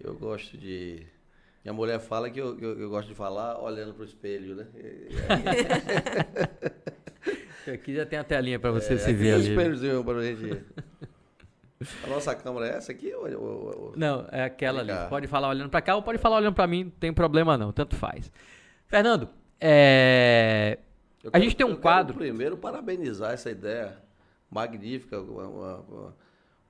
Eu gosto de. Minha mulher fala que eu, eu, eu gosto de falar olhando para o espelho, né? Aqui já tem a telinha para você é, se ver ali. espelhozinho para a gente. A nossa câmera é essa aqui? Ou, ou, ou... Não, é aquela ali. Pode falar olhando para cá ou pode falar olhando para mim, não tem problema não, tanto faz. Fernando, é... a gente tem um quadro. primeiro, parabenizar essa ideia magnífica, uma, uma,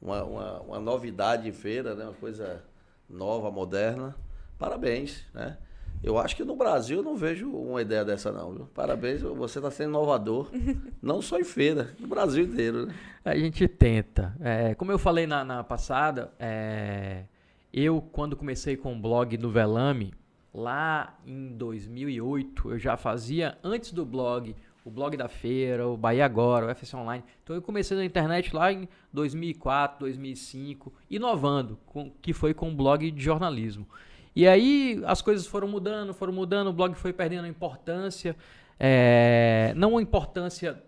uma, uma, novidade em feira, né? uma coisa nova, moderna. Parabéns, né? Eu acho que no Brasil eu não vejo uma ideia dessa não, viu? Parabéns, você está sendo inovador, não só em feira, no Brasil inteiro. Né? A gente tenta. É, como eu falei na, na passada, é, eu quando comecei com o blog no Velame, lá em 2008, eu já fazia antes do blog o blog da feira, o Bahia Agora, o FS Online. Então eu comecei na internet lá em 2004, 2005, inovando, com, que foi com o blog de jornalismo. E aí as coisas foram mudando, foram mudando, o blog foi perdendo importância, é, não a importância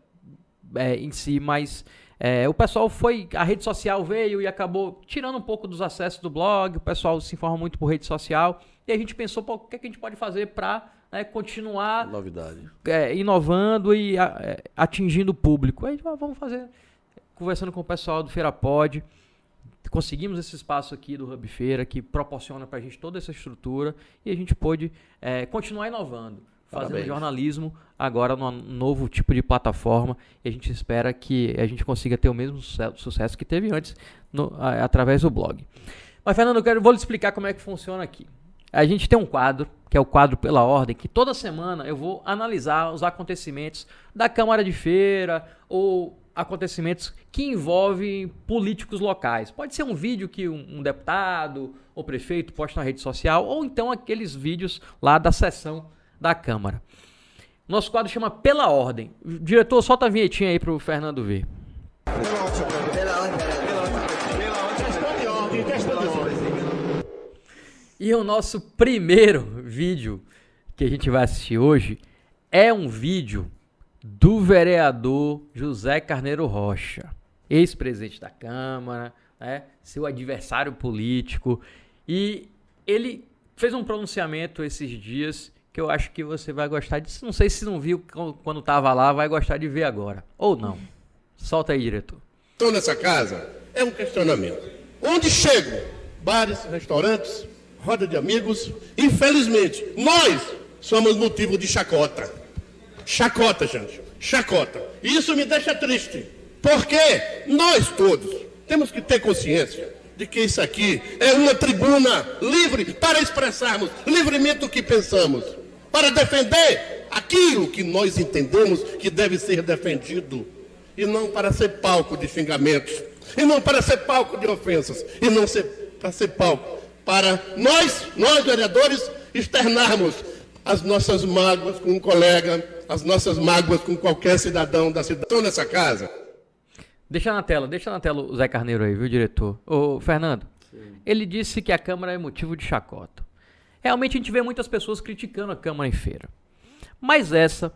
é, em si, mas é, o pessoal foi, a rede social veio e acabou tirando um pouco dos acessos do blog, o pessoal se informa muito por rede social, e a gente pensou, pô, o que, é que a gente pode fazer para né, continuar Novidade. É, inovando e a, é, atingindo o público. Aí ah, vamos fazer, conversando com o pessoal do Feira Pod, conseguimos esse espaço aqui do Hub Feira que proporciona para a gente toda essa estrutura e a gente pôde é, continuar inovando, fazendo Parabéns. jornalismo agora num novo tipo de plataforma e a gente espera que a gente consiga ter o mesmo sucesso que teve antes no, através do blog. Mas Fernando, eu quero, vou lhe explicar como é que funciona aqui. A gente tem um quadro, que é o quadro pela ordem, que toda semana eu vou analisar os acontecimentos da Câmara de Feira ou acontecimentos que envolvem políticos locais. Pode ser um vídeo que um, um, deputado ou prefeito posta na rede social, ou então aqueles vídeos lá da sessão da Câmara. Nosso quadro chama Pela Ordem. Diretor, solta a vinhetinha aí para o Fernando ver. Pela ordem. E o nosso primeiro vídeo que a gente vai assistir hoje é um vídeo do vereador José Carneiro Rocha, ex-presidente da Câmara, né, seu adversário político. E ele fez um pronunciamento esses dias que eu acho que você vai gostar de. Não sei se não viu quando estava lá, vai gostar de ver agora. Ou não. Solta aí, diretor. Estou nessa casa é um questionamento. Onde chego? Bares, restaurantes, roda de amigos. Infelizmente, nós somos motivo de chacota. Chacota, gente. Chacota. Isso me deixa triste. Porque nós todos temos que ter consciência de que isso aqui é uma tribuna livre para expressarmos livremente o que pensamos, para defender aquilo que nós entendemos que deve ser defendido, e não para ser palco de xingamentos, e não para ser palco de ofensas, e não ser, para ser palco para nós, nós vereadores, externarmos as nossas mágoas com um colega, as nossas mágoas com qualquer cidadão da cidade. Estão nessa casa? Deixa na tela, deixa na tela o Zé Carneiro aí, viu, diretor? Ô, Fernando, Sim. ele disse que a Câmara é motivo de chacota. Realmente a gente vê muitas pessoas criticando a Câmara em feira. Mas essa,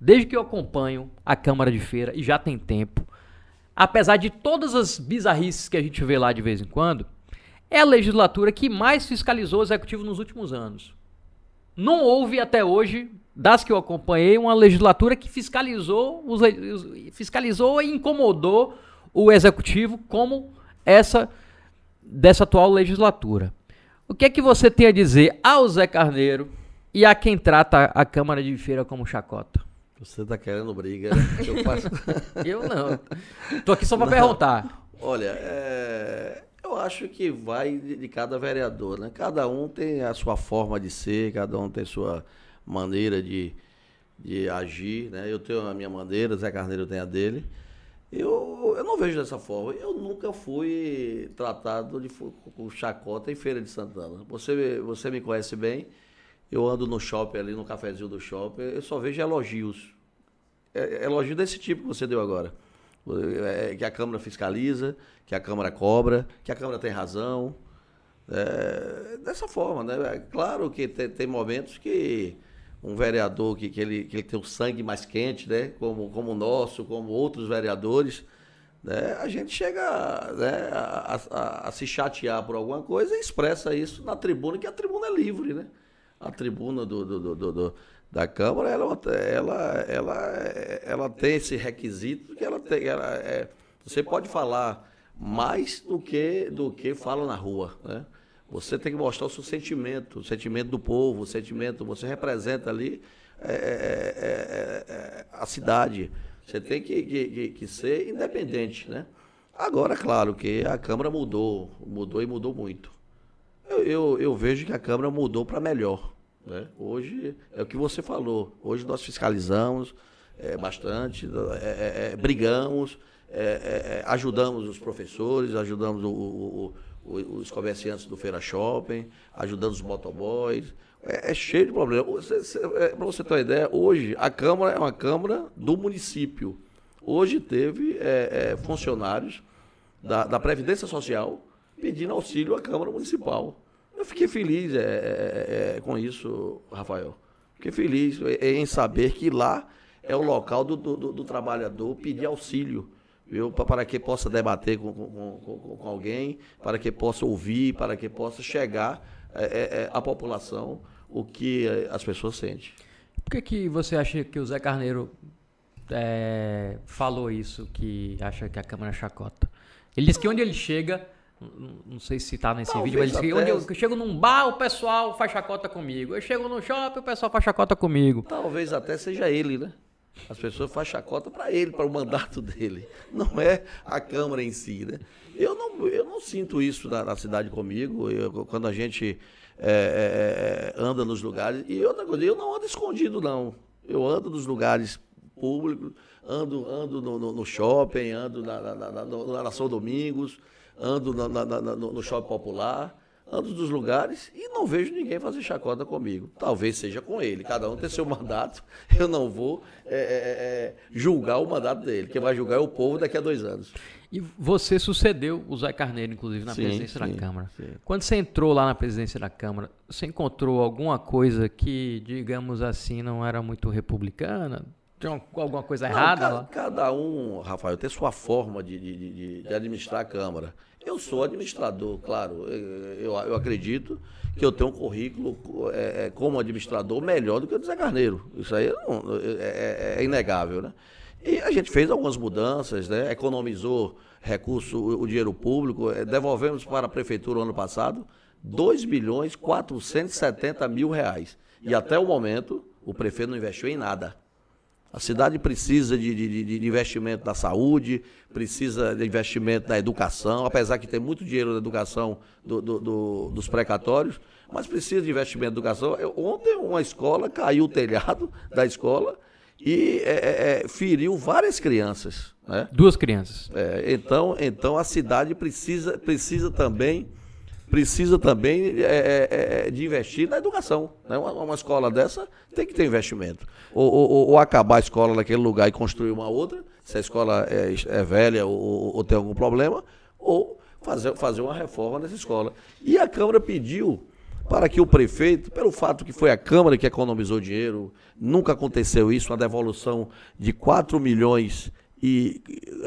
desde que eu acompanho a Câmara de Feira, e já tem tempo, apesar de todas as bizarrices que a gente vê lá de vez em quando, é a legislatura que mais fiscalizou o executivo nos últimos anos. Não houve até hoje das que eu acompanhei, uma legislatura que fiscalizou, os, fiscalizou e incomodou o executivo como essa dessa atual legislatura. O que é que você tem a dizer ao Zé Carneiro e a quem trata a Câmara de Feira como chacota? Você está querendo briga, né? Eu, faço... eu não. Tô aqui só para perguntar. Olha, é... eu acho que vai de, cada vereador, né? Cada um tem a sua forma de ser, cada um tem sua maneira de, de agir, né? Eu tenho a minha maneira, Zé Carneiro tem a dele. Eu, eu não vejo dessa forma. Eu nunca fui tratado de, com chacota em Feira de Santana. Você, você me conhece bem. Eu ando no shopping ali, no cafezinho do shopping, eu só vejo elogios. É, é elogio desse tipo que você deu agora. É, que a Câmara fiscaliza, que a Câmara cobra, que a Câmara tem razão. É, dessa forma, né? É claro que tem, tem momentos que um vereador que, que, ele, que ele tem o sangue mais quente, né? Como, como o nosso, como outros vereadores. né, a gente chega né, a, a, a, se chatear por alguma coisa e expressa isso na tribuna, que a tribuna é livre, né? A tribuna do, do, do, do da Câmara, ela, ela, ela, ela tem esse requisito que ela tem. Ela é, você pode falar mais do que, do que fala na rua, né? Você tem que mostrar o seu sentimento, o sentimento do povo, o sentimento, você representa ali é, é, é, a cidade. Você tem que, que, que, ser independente, né? Agora, claro que a Câmara mudou, mudou e mudou muito. Eu, eu, eu vejo que a Câmara mudou para melhor. Né? Hoje, é o que você falou, hoje nós fiscalizamos é, bastante, é, é, brigamos, ajudamos os professores, ajudamos o, o, o, os comerciantes do Feira Shopping, ajudamos os motoboys, é, é cheio de problemas. É, Para você ter uma ideia, hoje a Câmara é uma Câmara do município. Hoje teve é, é, funcionários da, da, Previdência Social pedindo auxílio à Câmara Municipal. Eu fiquei feliz é, é, com isso, Rafael. Fiquei feliz em saber que lá é o local do, do, do trabalhador pedir auxílio. Viu? Para que possa debater com, com, com, com alguém, para que possa ouvir, para que possa chegar à população o que as pessoas sentem. Por que, que você acha que o Zé Carneiro é, falou isso, que acha que a Câmara chacota? Ele disse que onde ele chega, não sei se está nesse Talvez vídeo, mas que onde eu, eu, chego num bar, o pessoal faz chacota comigo. Eu chego no shopping, o pessoal faz chacota comigo. Talvez até seja ele, né? As pessoas fazem chacota para ele, para o mandato dele. Não é a Câmara em si, né? Eu não, eu não sinto isso na, na cidade comigo. Eu, quando a gente é, é, é, anda nos lugares. E outra coisa, eu não ando escondido, não. Eu ando nos lugares públicos, ando, ando no, no, no shopping, ando na, na, na, na, na São Domingos, ando na, no, no shopping popular ando dos lugares e não vejo ninguém fazer chacota comigo. Talvez seja com ele, cada um tem seu mandato, eu não vou é, é, é, julgar o mandato dele. Quem vai julgar é o povo daqui a dois anos. E você sucedeu o Zé Carneiro, inclusive, na sim, presidência sim, da Câmara. Sim. Quando você entrou lá na presidência da Câmara, você encontrou alguma coisa que, digamos assim, não era muito republicana? Tinha alguma coisa não, errada cada, lá? Cada um, Rafael, tem sua forma de, de, de, de administrar a Câmara. Eu sou administrador, claro. Eu, eu acredito que eu tenho um currículo é, é, como administrador melhor do que o do Zé Carneiro. Isso aí não, é, é, é inegável, né? E a gente fez algumas mudanças, né? economizou recurso, o dinheiro público, devolvemos para a prefeitura ano passado 2 milhões 470 mil reais. E até o momento, o prefeito não investiu em nada. A cidade precisa de, de, de, investimento da saúde, precisa de investimento da educação, apesar que tem muito dinheiro na educação do, do, do, dos precatórios, mas precisa de investimento da educação. Eu, ontem uma escola caiu o telhado da escola e é, é, é, feriu várias crianças. Né? Duas crianças. É, então, então a cidade precisa, precisa também precisa também é, é, de investir na educação. Né? Uma, uma, escola dessa tem que ter investimento. Ou, ou, ou, acabar a escola naquele lugar e construir uma outra, se a escola é, velha ou, ou, tem algum problema, ou fazer, fazer uma reforma nessa escola. E a Câmara pediu para que o prefeito, pelo fato que foi a Câmara que economizou dinheiro, nunca aconteceu isso, uma devolução de 4 milhões e,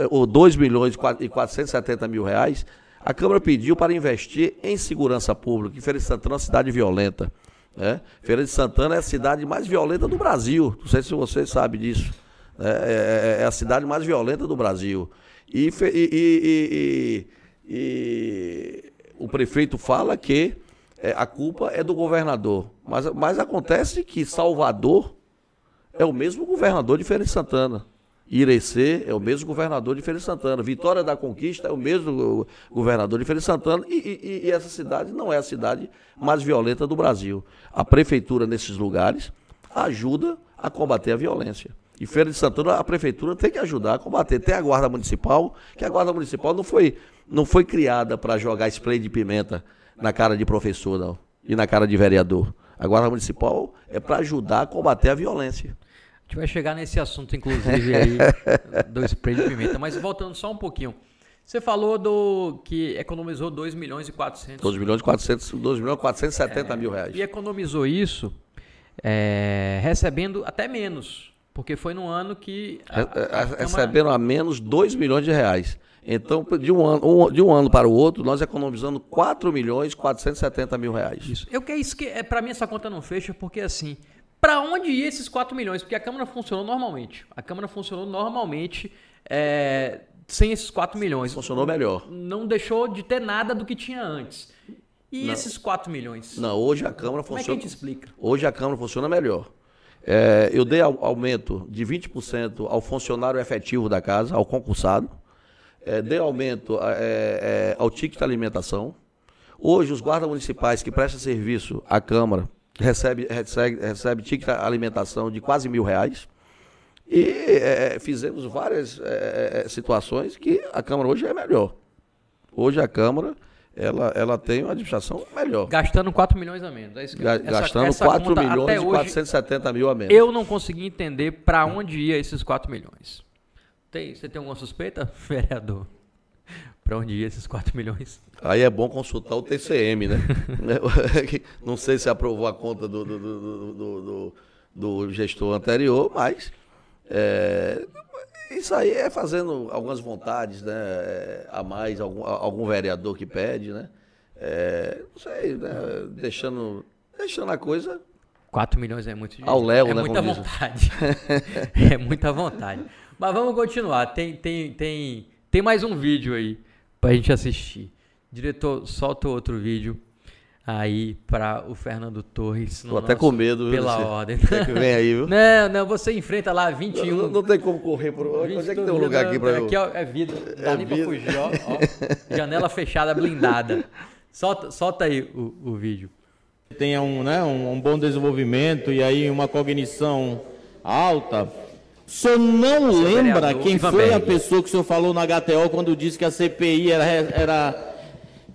ou 2 milhões e 470 mil reais, a Câmara pediu para investir em segurança pública, em Feira de Santana é uma cidade violenta. Né? Feira de Santana é a cidade mais violenta do Brasil, não sei se você sabe disso. Né? É, é, é a cidade mais violenta do Brasil. E, e, e, e o prefeito fala que é, a culpa é do governador. Mas, mas acontece que Salvador é o mesmo governador de Feira de Santana. Irecê é o mesmo governador de Feira de Santana. Vitória da Conquista é o mesmo governador de Feira de Santana. E, e, e, essa cidade não é a cidade mais violenta do Brasil. A prefeitura, nesses lugares, ajuda a combater a violência. E Feira de Santana, a prefeitura tem que ajudar a combater. Tem a Guarda Municipal, que a Guarda Municipal não foi, não foi criada para jogar spray de pimenta na cara de professor, não. E na cara de vereador. A Guarda Municipal é para ajudar a combater a violência. A gente vai chegar nesse assunto, inclusive, aí, do spray de pimenta. Mas voltando só um pouquinho. Você falou do que economizou 2 milhões e 400... 2 milhões e 400, 2 milhões e 470 é, mil reais. E economizou isso é, recebendo até menos Porque foi no ano que. a, a, a Recebendo a menos 2 milhões de reais. Então, de um, ano, de um ano para o outro, nós economizando 4 milhões 470 mil reais. Isso. Eu que é isso que é, para mim essa conta não fecha, porque assim, para onde ia esses 4 milhões? Porque a Câmara funcionou normalmente. A Câmara funcionou normalmente é, sem esses 4 milhões. Funcionou melhor. Não deixou de ter nada do que tinha antes. E não. esses 4 milhões? Não, hoje a Câmara Como funciona. Como é que a gente explica? Hoje a Câmara funciona melhor. É, eu dei aumento de 20% ao funcionário efetivo da casa, ao concursado. É, dei aumento é, é, ao ticket de alimentação. Hoje, os guardas municipais que prestam serviço à Câmara recebe, recebe, recebe ticket alimentação de quase mil reais. E é, fizemos várias é, situações que a Câmara hoje é melhor. Hoje a Câmara ela, ela tem uma administração melhor. Gastando 4 milhões a menos. É isso que essa, Gastando essa 4 milhões e 470 mil a menos. Eu não consegui entender para onde ia esses 4 milhões. Tem, você tem alguma suspeita, vereador? Para onde ia esses 4 milhões? Aí é bom consultar o TCM, né? não sei se aprovou a conta do, do, do, do, do gestor anterior, mas é, isso aí é fazendo algumas vontades, né? É, a mais, algum, algum vereador que pede, né? É, não sei, né? Deixando, deixando a coisa. 4 milhões é muito Ao Léo, é né? Muita vontade. é muita vontade. Mas vamos continuar. Tem, tem, tem, tem mais um vídeo aí pra gente assistir. Diretor, solta outro vídeo aí para o Fernando Torres. Tô até com medo, Pela você. ordem. É que vem aí, viu? Não, não, você enfrenta lá 21. Não, não, não tem como correr por onde. É que tem um lugar aqui para eu? Aqui é vida, não dá é nem vida. pra fugir, ó, ó, Janela fechada, blindada. Solta, solta aí o, o vídeo. Tenha um, né, um, um bom desenvolvimento e aí uma cognição alta. O senhor não Seu lembra quem Ivan foi Berg. a pessoa que o senhor falou na HTO quando disse que a CPI era, era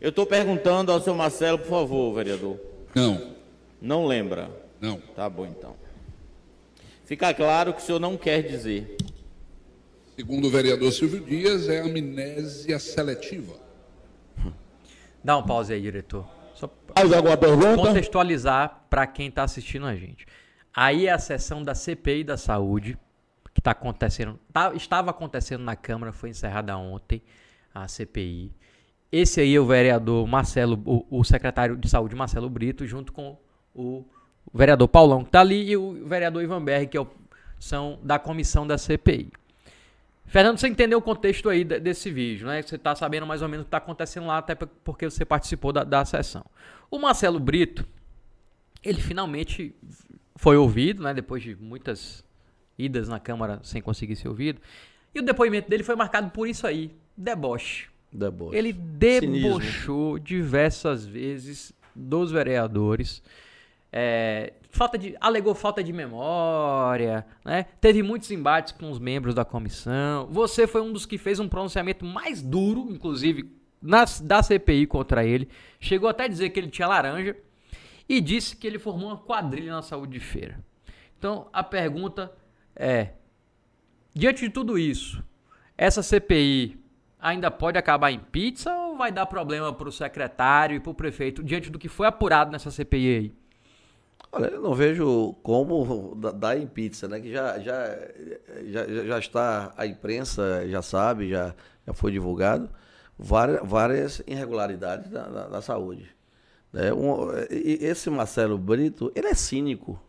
eu estou perguntando ao seu Marcelo, por favor, vereador. Não. Não lembra? Não. Tá bom, então. Fica claro que o senhor não quer dizer. Segundo o vereador Silvio Dias, é amnésia seletiva. Dá um pause aí, diretor. Só Mais alguma pergunta? Contextualizar para quem está assistindo a gente. Aí é a sessão da CPI da saúde, que está acontecendo, tá, estava acontecendo na Câmara, foi encerrada ontem, a CPI. Esse aí é o vereador Marcelo, o, o secretário de saúde Marcelo Brito, junto com o vereador Paulão, que está ali, e o vereador Ivan Berg, que é o, são da comissão da CPI. Fernando, você entendeu o contexto aí desse vídeo, né? Você está sabendo mais ou menos o que está acontecendo lá, até porque você participou da, da sessão. O Marcelo Brito, ele finalmente foi ouvido, né? Depois de muitas idas na Câmara sem conseguir ser ouvido. E o depoimento dele foi marcado por isso aí, deboche. Deboche. Ele debochou Cinismo. diversas vezes dos vereadores. É, falta de, alegou falta de memória, né? teve muitos embates com os membros da comissão. Você foi um dos que fez um pronunciamento mais duro, inclusive, na, da CPI contra ele. Chegou até a dizer que ele tinha laranja e disse que ele formou uma quadrilha na saúde de feira. Então a pergunta é: diante de tudo isso, essa CPI ainda pode acabar em pizza ou vai dar problema para o secretário e para o prefeito diante do que foi apurado nessa CPI aí? Olha, eu não vejo como dar em pizza, né? Que já, já, já, já está, a imprensa já sabe, já, já foi divulgado, várias, várias irregularidades da, da, saúde. Né? Um, esse Marcelo Brito, ele é cínico.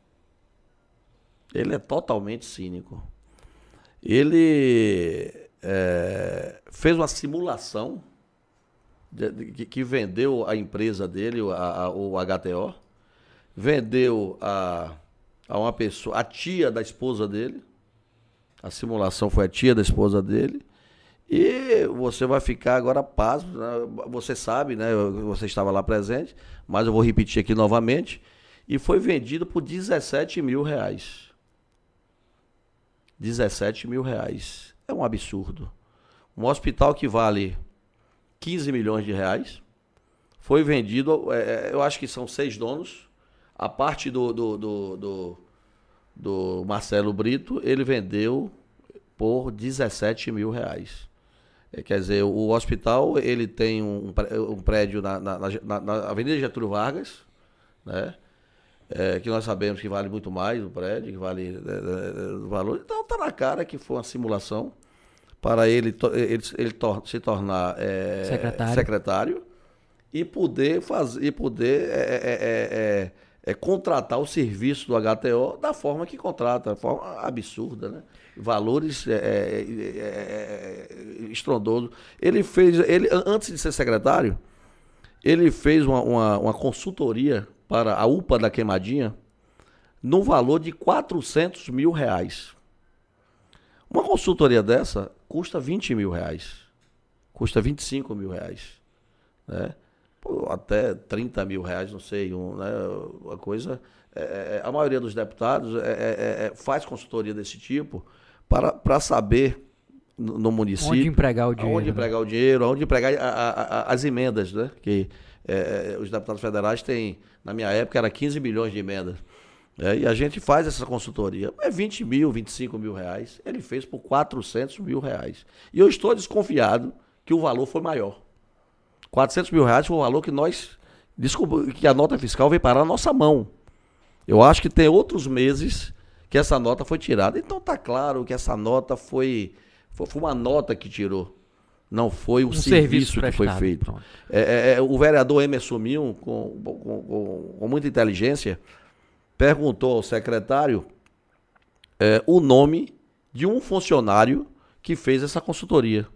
Ele é totalmente cínico. Ele é, fez uma simulação de, de, que vendeu a empresa dele, a, a, o HTO, vendeu a, a uma pessoa, a tia da esposa dele. A simulação foi a tia da esposa dele. E você vai ficar agora pasmo. Né? Você sabe, né? Você estava lá presente, mas eu vou repetir aqui novamente. E foi vendido por 17 mil reais. 17 mil reais. É um absurdo. Um hospital que vale 15 milhões de reais foi vendido, é, é, eu acho que são seis donos. A parte do, do, do, do, do Marcelo Brito, ele vendeu por 17 mil reais. É, quer dizer, o hospital ele tem um, prédio na, na, na, na, Avenida Getúlio Vargas, né? É, que nós sabemos que vale muito mais o prédio, que vale é, é, o valor. Então está na cara que foi uma simulação para ele, ele, ele tor se tornar é, secretário. secretário. e poder fazer e poder é, é, contratar o serviço do HTO da forma que contrata, forma absurda, né? Valores estrondosos. Ele fez, ele, antes de ser secretário, ele fez uma, uma, uma consultoria para a UPA da Queimadinha no valor de 400 mil reais. Uma consultoria dessa custa 20 mil reais, custa 25 mil reais, né? Pô, até 30 mil reais, não sei, um, né? uma coisa. É, é, é a maioria dos deputados é, é, é, faz consultoria desse tipo para, para saber no, no município. Onde empregar o dinheiro. Onde empregar né? o dinheiro, onde empregar a, a, a, as emendas, né? Que os deputados federais têm, na minha época, era 15 milhões de emendas. É, e a gente faz essa consultoria. É 20 mil, 25 mil reais. Ele fez por 400 mil reais. E eu estou desconfiado que o valor foi maior. 400 mil reais foi o valor que nós. Desculpa, que a nota fiscal veio parar na nossa mão. Eu acho que tem outros meses que essa nota foi tirada. Então tá claro que essa nota foi, foi, foi uma nota que tirou. Não foi o um serviço, serviço que foi feito. É, é, é, o vereador Emerson com, com, com, com, muita inteligência, perguntou ao secretário é, o nome de um funcionário que fez essa consultoria.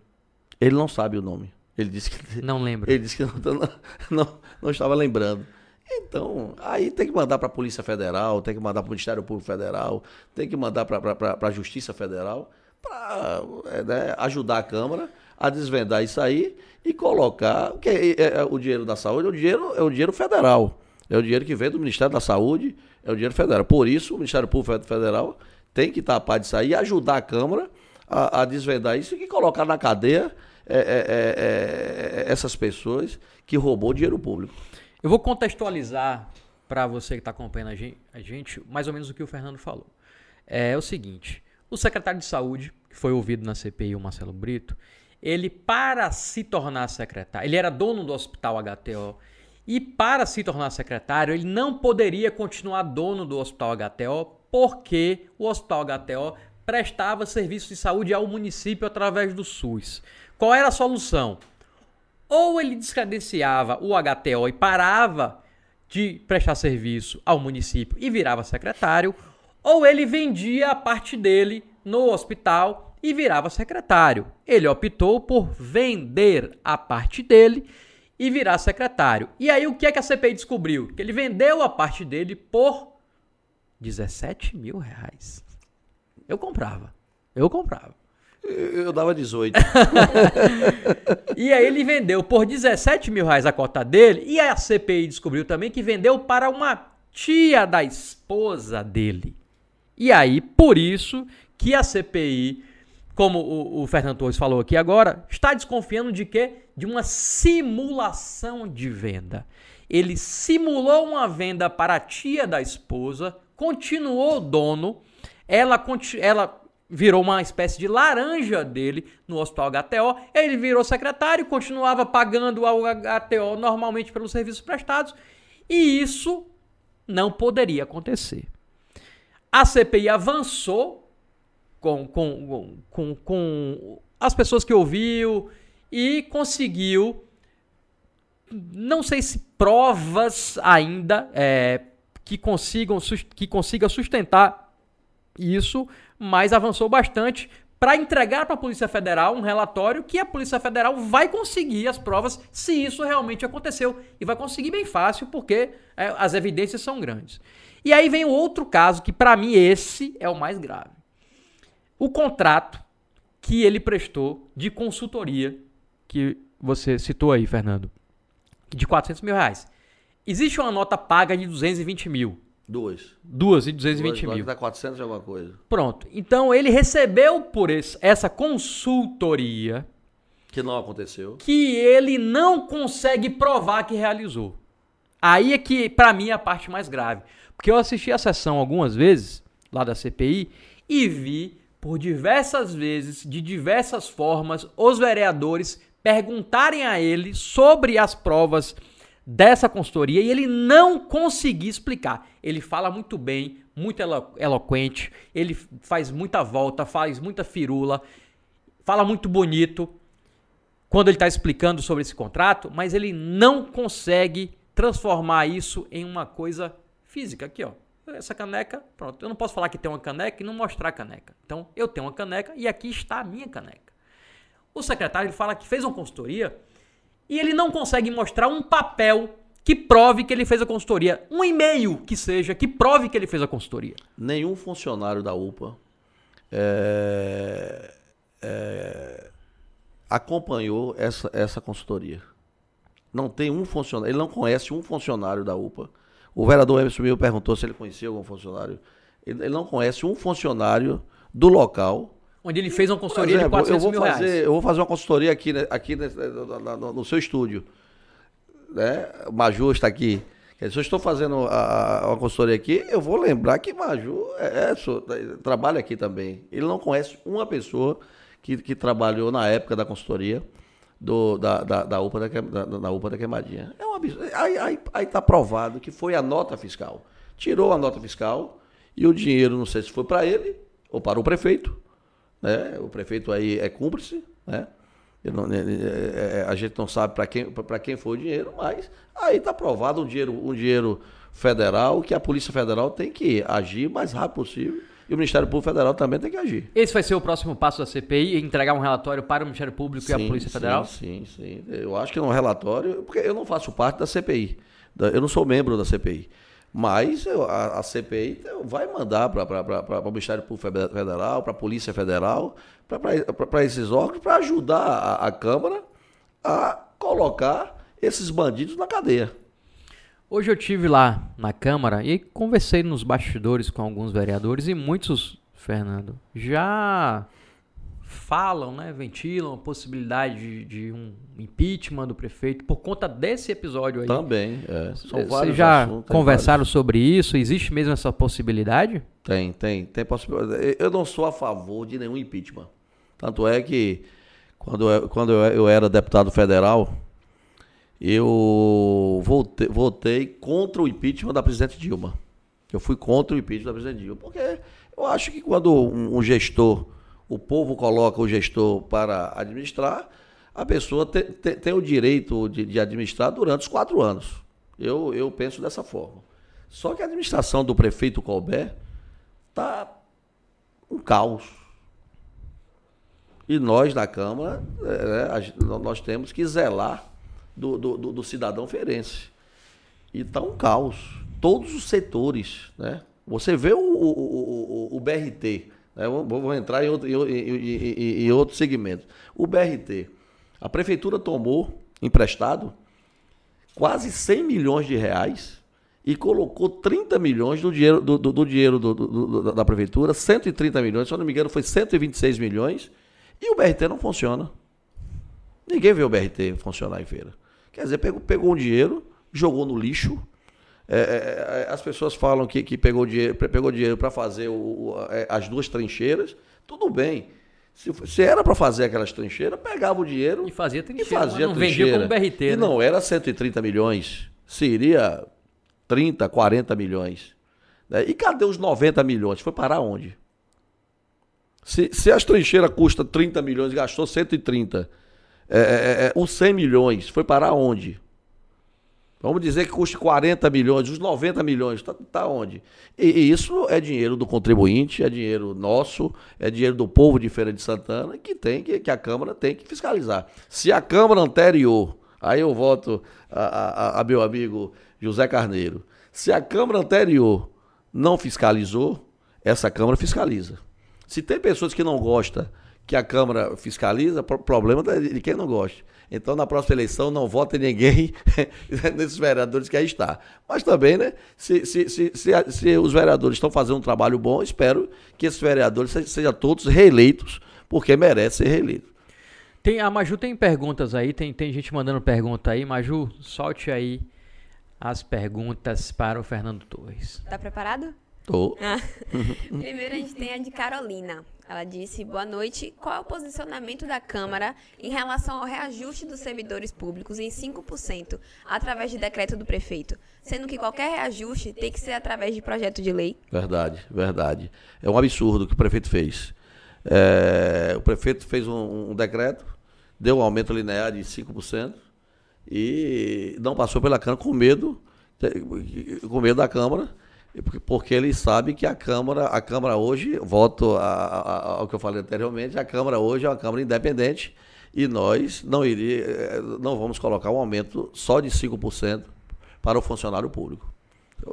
Ele não sabe o nome. Ele disse que não lembra. Ele disse que não, não, não estava lembrando. Então, aí tem que mandar para a Polícia Federal, tem que mandar para o Ministério Público Federal, tem que mandar para a Justiça Federal para é, né, ajudar a Câmara a desvendar isso aí e colocar. que é, é, é, o dinheiro da saúde é o dinheiro, é o dinheiro federal. É o dinheiro que vem do Ministério da Saúde, é o dinheiro federal. Por isso, o Ministério Público Federal tem que tapar disso aí e ajudar a Câmara a, a desvendar isso e colocar na cadeia é, é, é, essas pessoas que roubou dinheiro público. Eu vou contextualizar para você que está acompanhando a gente, a gente, mais ou menos o que o Fernando falou. É, o seguinte: o secretário de saúde, que foi ouvido na CPI, o Marcelo Brito, ele para se tornar secretário, ele era dono do Hospital HTO, e para se tornar secretário, ele não poderia continuar dono do Hospital HTO, porque o Hospital HTO prestava serviços de saúde ao município através do SUS. Qual era a solução? Ou ele descredenciava o HTO e parava de prestar serviço ao município e virava secretário, ou ele vendia a parte dele no hospital e virava secretário. Ele optou por vender a parte dele e virar secretário. E aí o que é que a CPI descobriu? Que ele vendeu a parte dele por 17 mil reais. Eu comprava. Eu comprava. Eu dava 18. e aí ele vendeu por 17 mil reais a cota dele. E a CPI descobriu também que vendeu para uma tia da esposa dele. E aí, por isso que a CPI como o, o Fernando Torres falou aqui agora, está desconfiando de quê? De uma simulação de venda. Ele simulou uma venda para a tia da esposa, continuou dono, ela, ela virou uma espécie de laranja dele no Hospital HTO, ele virou secretário, continuava pagando ao HTO normalmente pelos serviços prestados, e isso não poderia acontecer. A CPI avançou com, com, com, com as pessoas que ouviu e conseguiu, não sei se provas ainda é, que, consigam, que consiga sustentar isso, mas avançou bastante para entregar para a Polícia Federal um relatório que a Polícia Federal vai conseguir as provas se isso realmente aconteceu. E vai conseguir bem fácil, porque é, as evidências são grandes. E aí vem o outro caso, que para mim esse é o mais grave o contrato que ele prestou de consultoria, que você citou aí, Fernando, de 400 mil reais. Existe uma nota paga de 220 mil. Duas. Duas de 220 Duas, mil. Dá 400 de alguma coisa. Pronto. Então ele recebeu por esse, essa consultoria. Que não aconteceu. Que ele não consegue provar que realizou. Aí é que, para mim, é a parte mais grave. Porque eu assisti a sessão algumas vezes, lá da CPI, e vi por diversas vezes, de diversas formas, os vereadores perguntarem a ele sobre as provas dessa consultoria e ele não conseguir explicar. Ele fala muito bem, muito elo eloquente, ele faz muita volta, faz muita firula, fala muito bonito quando ele está explicando sobre esse contrato, mas ele não consegue transformar isso em uma coisa física. Aqui, ó. Essa caneca, pronto. Eu não posso falar que tem uma caneca e não mostrar a caneca. Então, eu tenho uma caneca e aqui está a minha caneca. O secretário fala que fez uma consultoria e ele não consegue mostrar um papel que prove que ele fez a consultoria. Um e-mail que seja, que prove que ele fez a consultoria. Nenhum funcionário da UPA é, é, acompanhou essa, essa consultoria. Não tem um funcionário, ele não conhece um funcionário da UPA. O vereador Emerson Mil perguntou se ele conhecia algum funcionário. Ele, ele, não conhece um funcionário do local. Onde ele fez uma consultoria exemplo, de 400 eu vou mil fazer, reais. Eu vou fazer uma consultoria aqui, né, aqui no, no seu estúdio. Né? O Maju está aqui. Se eu estou fazendo a, a, uma consultoria aqui, eu vou lembrar que Maju é, é, trabalha aqui também. Ele não conhece uma pessoa que, que trabalhou na época da consultoria do, da, da, da, UPA da, da, da UPA da Queimadinha. É um absurdo. Aí está provado que foi a nota fiscal. Tirou a nota fiscal e o dinheiro, não sei se foi para ele ou para o prefeito. Né? O prefeito aí é cúmplice, né? Não, é, é, a gente não sabe para quem, quem foi o dinheiro, mas aí está provado um dinheiro, um dinheiro federal que a Polícia Federal tem que agir o mais rápido possível e o Ministério Público Federal também tem que agir. Esse vai ser o próximo passo da CPI, entregar um relatório para o Ministério Público sim, e a Polícia Federal? Sim, sim. Eu acho que no relatório, porque eu não faço parte da CPI. Eu não sou membro da CPI. Mas a, a, CPI vai mandar para o Ministério Público Federal, para a Polícia Federal, para esses órgãos, para ajudar a, a Câmara a colocar esses bandidos na cadeia. Hoje eu tive lá na Câmara e conversei nos bastidores com alguns vereadores e muitos, Fernando, já falam, né, ventilam a possibilidade de, de, um impeachment do prefeito por conta desse episódio aí. Também, é. São Vocês já assuntos, conversaram vários. sobre isso? Existe mesmo essa possibilidade? Tem, tem, tem possibilidade. Eu não sou a favor de nenhum impeachment. Tanto é que quando eu, quando eu era deputado federal, eu votei, contra o impeachment da presidente Dilma. Eu fui contra o impeachment da presidente Dilma, porque eu acho que quando um, um gestor, o povo coloca o gestor para administrar, a pessoa te, te, tem o direito de, de, administrar durante os quatro anos. Eu, eu penso dessa forma. Só que a administração do prefeito Colbert está um caos. E nós, da Câmara, é, nós temos que zelar do, do, do, do cidadão ferense. E está um caos. Todos os setores. Né? Você vê o, o, o, o BRT. Né? Vou, vou, entrar em outro, em, em, em outro segmento. O BRT. A prefeitura tomou emprestado quase 100 milhões de reais e colocou 30 milhões do dinheiro, do, do, do dinheiro do, da prefeitura, 130 milhões, se eu não me engano, foi 126 milhões, e o BRT não funciona. Ninguém vê o BRT funcionar em feira. Quer dizer, pegou, pegou um dinheiro, jogou no lixo. É, é, é as pessoas falam que, que pegou dinheiro, pegou dinheiro para fazer o, é, as duas trincheiras. Tudo bem. Se, se era para fazer aquelas trincheiras, pegava o dinheiro e fazia trincheira. E fazia não trincheira. vendia como BRT. E né? não era 130 milhões. Seria 30, 40 milhões. Né? E cadê os 90 milhões? Foi parar onde? Se, se as trincheiras custam 30 milhões, gastou 130 é, é, é, os 100 milhões, foi parar onde? Vamos dizer que custe 40 milhões, os 90 milhões, está tá onde? E, e, isso é dinheiro do contribuinte, é dinheiro nosso, é dinheiro do povo de Feira de Santana, que tem que, que a Câmara tem que fiscalizar. Se a Câmara anterior, aí eu volto a, a, a meu amigo José Carneiro, se a Câmara anterior não fiscalizou, essa Câmara fiscaliza. Se tem pessoas que não gostam que a Câmara fiscaliza, problema de quem não gosta. Então, na próxima eleição, não vote ninguém nesses vereadores que aí está. Mas também, né, se, se, se, se, os vereadores estão fazendo um trabalho bom, espero que esses vereadores sejam, sejam todos reeleitos, porque merecem ser reeleitos. Tem, a Maju tem perguntas aí, tem, tem gente mandando pergunta aí. Maju, solte aí as perguntas para o Fernando Torres. Tá preparado? Tô. Primeiro a gente tem a de Carolina. Ela disse: Boa noite. Qual é o posicionamento da Câmara em relação ao reajuste dos servidores públicos em 5%, através de decreto do prefeito? Sendo que qualquer reajuste tem que ser através de projeto de lei? Verdade, verdade. É um absurdo o que o prefeito fez. É, o prefeito fez um, um decreto, deu um aumento linear de 5% e não passou pela Câmara com medo, com medo da Câmara porque ele sabe que a Câmara, a Câmara hoje, volto ao que eu falei anteriormente, a Câmara hoje é uma Câmara independente e nós não, iria, eh, não vamos colocar um aumento só de 5% para o funcionário público.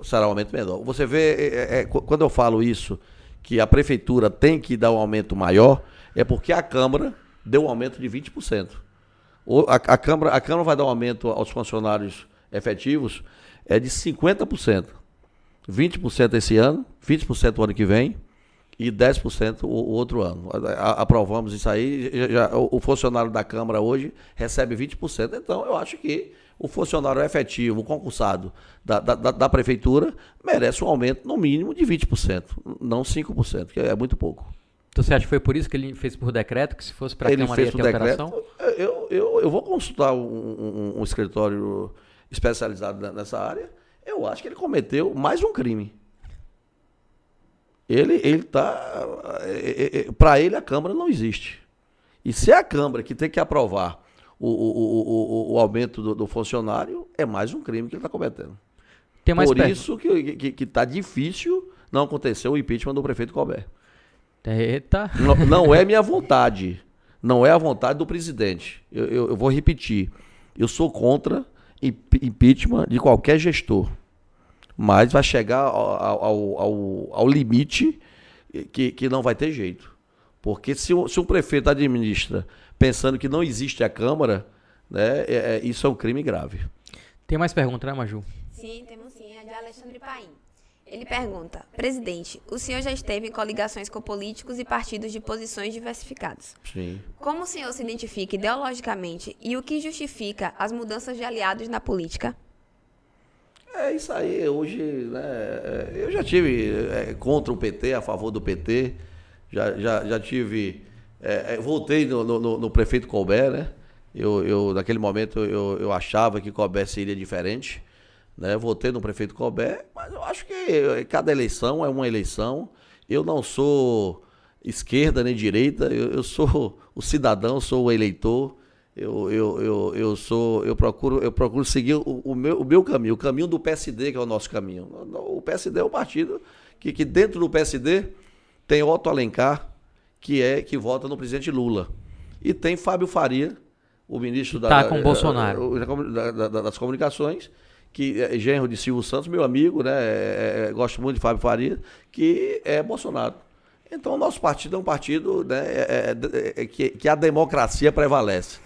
Será um aumento menor. Você vê, é, é, quando eu falo isso, que a Prefeitura tem que dar um aumento maior, é porque a Câmara deu um aumento de 20%. A, a, Câmara, a Câmara vai dar um aumento aos funcionários efetivos é de 50%. 20% esse ano, 20% o ano que vem e 10% o, o outro ano. A, aprovamos isso aí. Já, já, o, o funcionário da Câmara hoje recebe 20%. Então, eu acho que o funcionário efetivo, o concursado da, da, da, Prefeitura, merece um aumento no mínimo de 20%, não 5%, que é muito pouco. Então você acha que foi por isso que ele fez por decreto, que se fosse para a Câmara ia ter decreto, alteração? Eu, eu, eu vou consultar um, um, um escritório especializado nessa área eu acho que ele cometeu mais um crime. Ele ele tá é, é, é para ele a Câmara não existe. E se é a Câmara que tem que aprovar o, o, o, o aumento do, do, funcionário, é mais um crime que ele está cometendo. Tem mais Por perto. isso que está que, que tá difícil não acontecer o impeachment do prefeito Colbert. Eita. Não, não é minha vontade. Não é a vontade do presidente. Eu, eu, eu vou repetir. Eu sou contra impeachment de qualquer gestor. Mas vai chegar ao, ao, ao, ao limite que, que não vai ter jeito. Porque se, se um prefeito administra pensando que não existe a Câmara, né, é, é, isso é um crime grave. Tem mais perguntas, né, Maju? Sim, temos sim. É de Alexandre Paim. Ele pergunta: Presidente, o senhor já esteve em coligações com políticos e partidos de posições diversificadas. Sim. Como o senhor se identifica ideologicamente e o que justifica as mudanças de aliados na política? É isso aí, hoje, né, é, eu já tive é, contra o PT, a favor do PT, já, já, já tive, é, é, voltei no, no, no, prefeito Colbert, né, eu, eu naquele momento eu, eu achava que Colbert seria diferente, né, votei no prefeito Colbert, mas eu acho que cada eleição é uma eleição, eu não sou esquerda nem direita, eu, eu sou o cidadão, sou o eleitor, eu, eu, eu, eu sou, eu procuro, eu procuro seguir o, o, meu, o meu caminho, o caminho do PSD, que é o nosso caminho. O PSD é um partido que, que dentro do PSD tem Otto Alencar, que é que vota no presidente Lula. E tem Fábio Faria, o ministro da, tá com Bolsonaro. Da, da, das comunicações, que é genro de Silvio Santos, meu amigo, né? É, gosto muito de Fábio Faria, que é Bolsonaro. Então, o nosso partido é um partido né, é, que, que a democracia prevalece.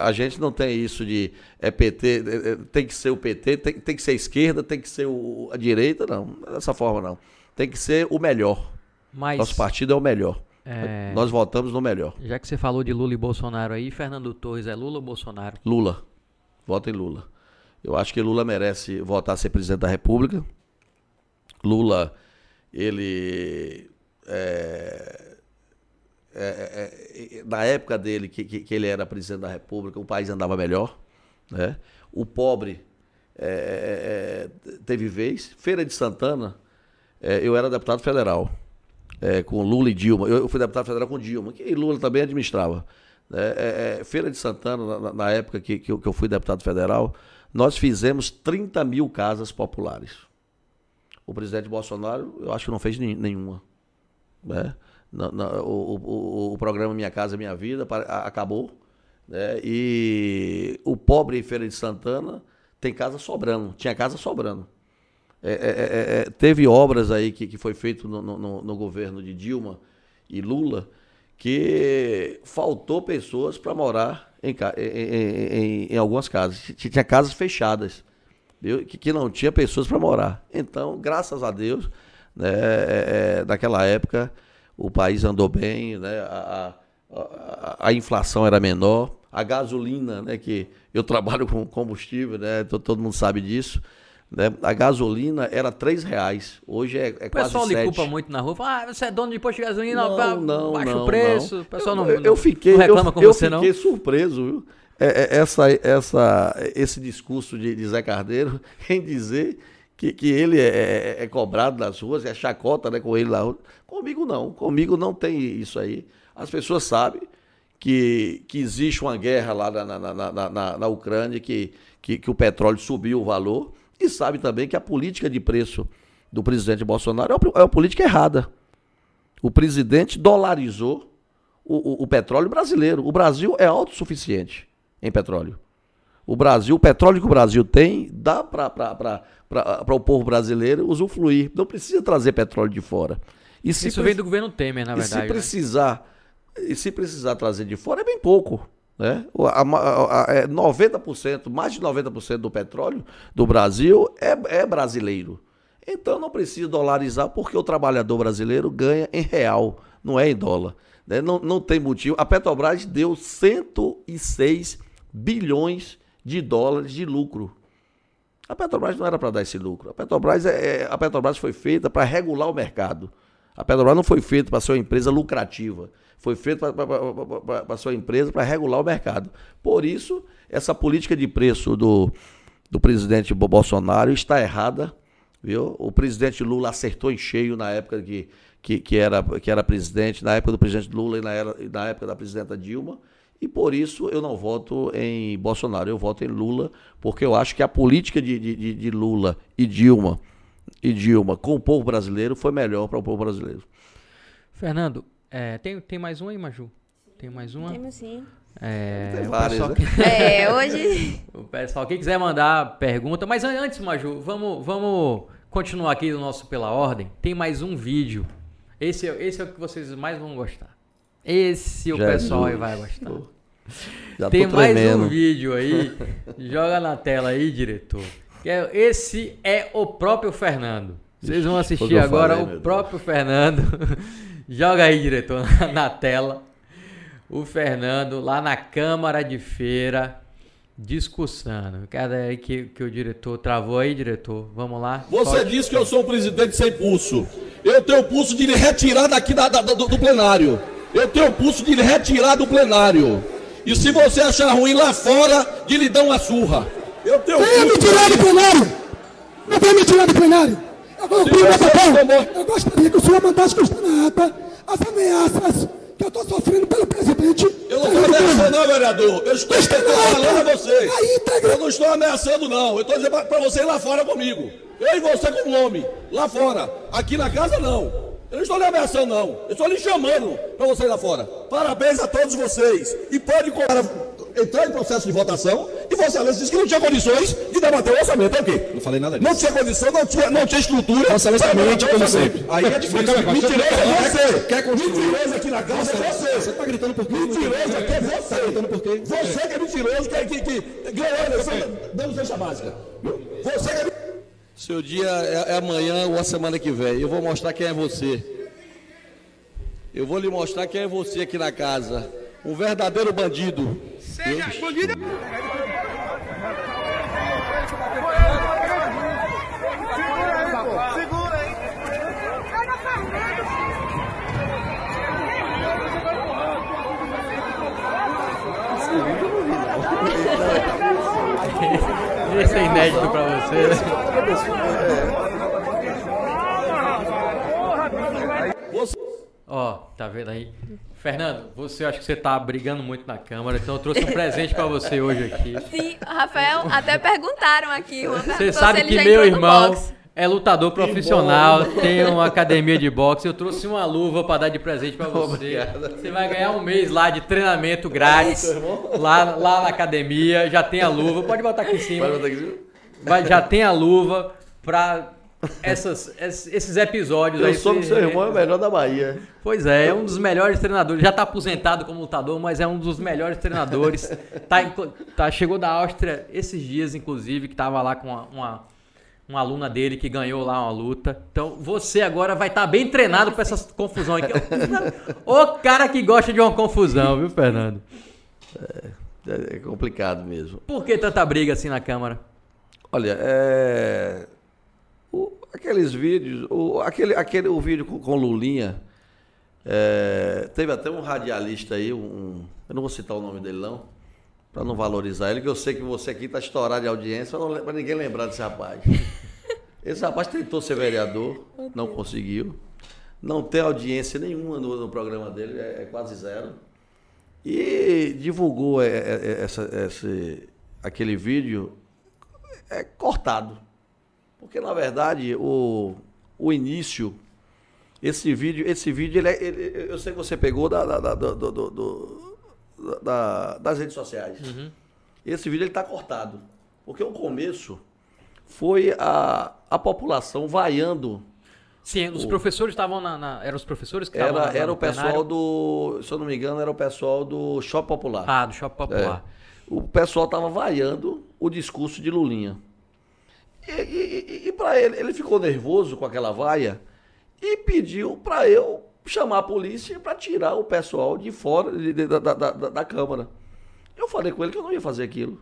A gente não tem isso de é PT, tem que ser o PT, tem, tem que ser a esquerda, tem que ser o, a direita, não. Dessa forma, não. Tem que ser o melhor. Mas, Nosso partido é o melhor. É... Nós votamos no melhor. Já que você falou de Lula e Bolsonaro aí, Fernando Torres é Lula ou Bolsonaro? Lula. Vota em Lula. Eu acho que Lula merece votar a ser presidente da República. Lula, ele é, é, é, é, na época dele, que, que, ele era presidente da República, o país andava melhor. Né? O pobre é, é teve vez. Feira de Santana, eu era deputado federal, com Lula e Dilma. Eu, eu, fui deputado federal com Dilma, que Lula também administrava. Né? Feira de Santana, na, na época que, que eu, que eu fui deputado federal, nós fizemos 30 mil casas populares. O presidente Bolsonaro, eu acho que não fez nenhuma. Né? o, o, o, programa Minha Casa Minha Vida acabou. Né? E o pobre Feira de Santana tem casa sobrando, tinha casa sobrando. É, é, é, é teve obras aí que, que foi feito no, no, no, governo de Dilma e Lula que faltou pessoas para morar em, em, em, em, algumas casas. Tinha casas fechadas, viu? Que, que não tinha pessoas para morar. Então, graças a Deus, né, é, é, naquela época, o país andou bem, né? a, a, a inflação era menor, a gasolina, né? que eu trabalho com combustível, né? todo mundo sabe disso, Né? A gasolina era três reais, hoje é, é quase O pessoal lhe 7. culpa muito na rua, fala, ah, você é dono de posto de gasolina, Não, ba- não, baixa não, o preço, não. o pessoal eu, não, eu fiquei, não reclama eu, com eu você, não? fiquei surpreso, viu? É, é, essa, essa, esse discurso de, de Zé Carneiro em dizer que, que ele é, é- é cobrado nas ruas, é chacota né, com ele lá. Comigo não, comigo não tem isso aí. As pessoas sabem que, que existe uma guerra lá na, na, na, na- na- na Ucrânia, que, que, que o petróleo subiu o valor, e sabe também que a política de preço do presidente Bolsonaro é uma, é política errada. O presidente dolarizou o, o- o petróleo brasileiro. O Brasil é autossuficiente em petróleo. O Brasil, o petróleo que o Brasil tem, dá para o povo brasileiro usufruir. Não precisa trazer petróleo de fora. E se Isso pre- vem do governo Temer, na e se verdade. né? precisar, e se precisar trazer de fora, é bem pouco. Né? A- a- a- é 90%, mais de 90% do petróleo do Brasil é, é brasileiro. Então não precisa dolarizar, porque o trabalhador brasileiro ganha em real, não é em dólar. né? Não, não tem motivo. A Petrobras deu 106 bilhões de dólares de lucro. A Petrobras não era para dar esse lucro. A Petrobras, é, é- a Petrobras foi feita para regular o mercado. A Petrobras não foi feita para ser uma empresa lucrativa. Foi feita para ser uma empresa para regular o mercado. Por isso, essa política de preço do, do presidente Bo- Bolsonaro está errada. Viu? O presidente Lula acertou em cheio na época que, que, que, era, que era presidente, na época do presidente Lula e na, era, na época da presidenta Dilma. E por isso eu não voto em Bolsonaro, eu voto em Lula, porque eu acho que a política de, de- de Lula e Dilma e Dilma com o povo brasileiro foi melhor para o povo brasileiro. Fernando, é, tem, tem mais uma aí, Maju? Tem mais uma? Temos sim. É, Tem o várias, né? que- É, hoje. O pessoal, quem quiser mandar pergunta, mas an- antes, Maju, vamos, vamos continuar aqui no nosso Pela Ordem. Tem mais um vídeo. Esse, é- esse é o que vocês mais vão gostar. Esse o Jesus. pessoal aí vai gostar. Já Tem tô mais um vídeo aí. Joga na tela aí, diretor. Que é- Esse é o próprio Fernando. Vocês vão o assistir agora falei, o próprio Fernando. Joga aí, diretor, na tela. O Fernando lá na Câmara de Feira discussando. Cadê aí que, que o diretor travou aí, diretor? Vamos lá. Você Solte. disse que eu sou um presidente sem pulso. Eu tenho pulso de lhe retirar daqui da- da- do, do plenário. Eu tenho pulso de lhe retirar do plenário. E se você achar ruim lá fora, de lhe dar uma surra. Eu tenho Venha me tirar do plenário! Não venha me tirar do plenário! Eu, vou cumprir meu papel. tomou- eu gostaria que o senhor mandasse constar na ata as ameaças que eu estou sofrendo pelo presidente. Eu não estou ameaçando, não, vereador. Eu estou, falando a você. A íntegra. Eu não estou ameaçando, não. Eu estou dizendo para você ir lá fora comigo. Eu e você como homem. Lá fora. Aqui na casa, não. Eu não estou lhe ameaçando, não. Eu estou lhe chamando para você ir lá fora. Parabéns a todos vocês. E pode entrar em processo de votação. E Vossa disse que não tinha condições de debater o orçamento. É o quê? Não falei nada disso. Não tinha condição, não tinha, não tinha estrutura. Vossa Excelência mente, como sempre. Aí é difícil. Mentiroso é você. Quer mentiroso aqui na casa é você. Você tá gritando por quê? Mentiroso aqui é você. Tá gritando por quê? Você que é mentiroso, que, que, que ganhou a eleição dando cesta básica. Você que é Seu dia é, é amanhã ou a semana que vem. Eu vou mostrar quem é você. Eu vou lhe mostrar quem é você aqui na casa. Um verdadeiro bandido. Esse é inédito pra você. né? Ó, tá vendo aí? Fernando, você acha que você tá brigando muito na Câmara, então eu trouxe um presente pra você hoje aqui. Sim, Rafael, até perguntaram aqui. uma Você sabe que meu irmão boxe. É lutador profissional, tem uma academia de boxe. Eu trouxe uma luva pra dar de presente pra você. Você vai ganhar um mês lá de treinamento grátis lá, lá na academia. Já tem a luva, pode botar aqui em cima. Pode botar aqui. Vai- já tem a luva pra essas, esses episódios aí. Eu soube que seu irmão é o melhor da Bahia. Pois é, é um dos melhores treinadores. Já está aposentado como lutador, mas é um dos melhores treinadores. tá, em- tá- chegou da Áustria esses dias, inclusive, que estava lá com uma, uma, uma aluna dele que ganhou lá uma luta. Então você agora vai estar bem treinado para essa confusão aqui. O cara que gosta de uma confusão, viu, Fernando? É, é complicado mesmo. Por que tanta briga assim na Câmara? Olha, é, o- aqueles vídeos, o, aquele, aquele, o vídeo com, com Lulinha, é, teve até um radialista aí, um, eu não vou citar o nome dele não, para não valorizar ele, que eu sei que você aqui está estourado de audiência, para ninguém lembrar desse rapaz. Esse rapaz tentou ser vereador, não conseguiu. Não tem audiência nenhuma no, no programa dele, é, é quase zero. E divulgou é, é, é, essa, esse, aquele vídeo é, cortado. Porque, na verdade, o, o início, esse vídeo, esse vídeo ele é- ele- eu sei que você pegou da, da- da- do- do- do- da- das redes sociais. Esse vídeo está cortado. Porque o começo foi a, a população vaiando. Sim, os O- professores estavam na, na- Eram os professores que estavam Era, na- era o pessoal plenário? do. Se eu não me engano, era o pessoal do Shopping Popular. Ah, do Shopping Popular. É. O pessoal estava vaiando o discurso de Lulinha. E, e, e para ele, ele ficou nervoso com aquela vaia e pediu para eu chamar a polícia para tirar o pessoal de fora de- da, da, da, da Câmara. Eu falei com ele que eu não ia fazer aquilo.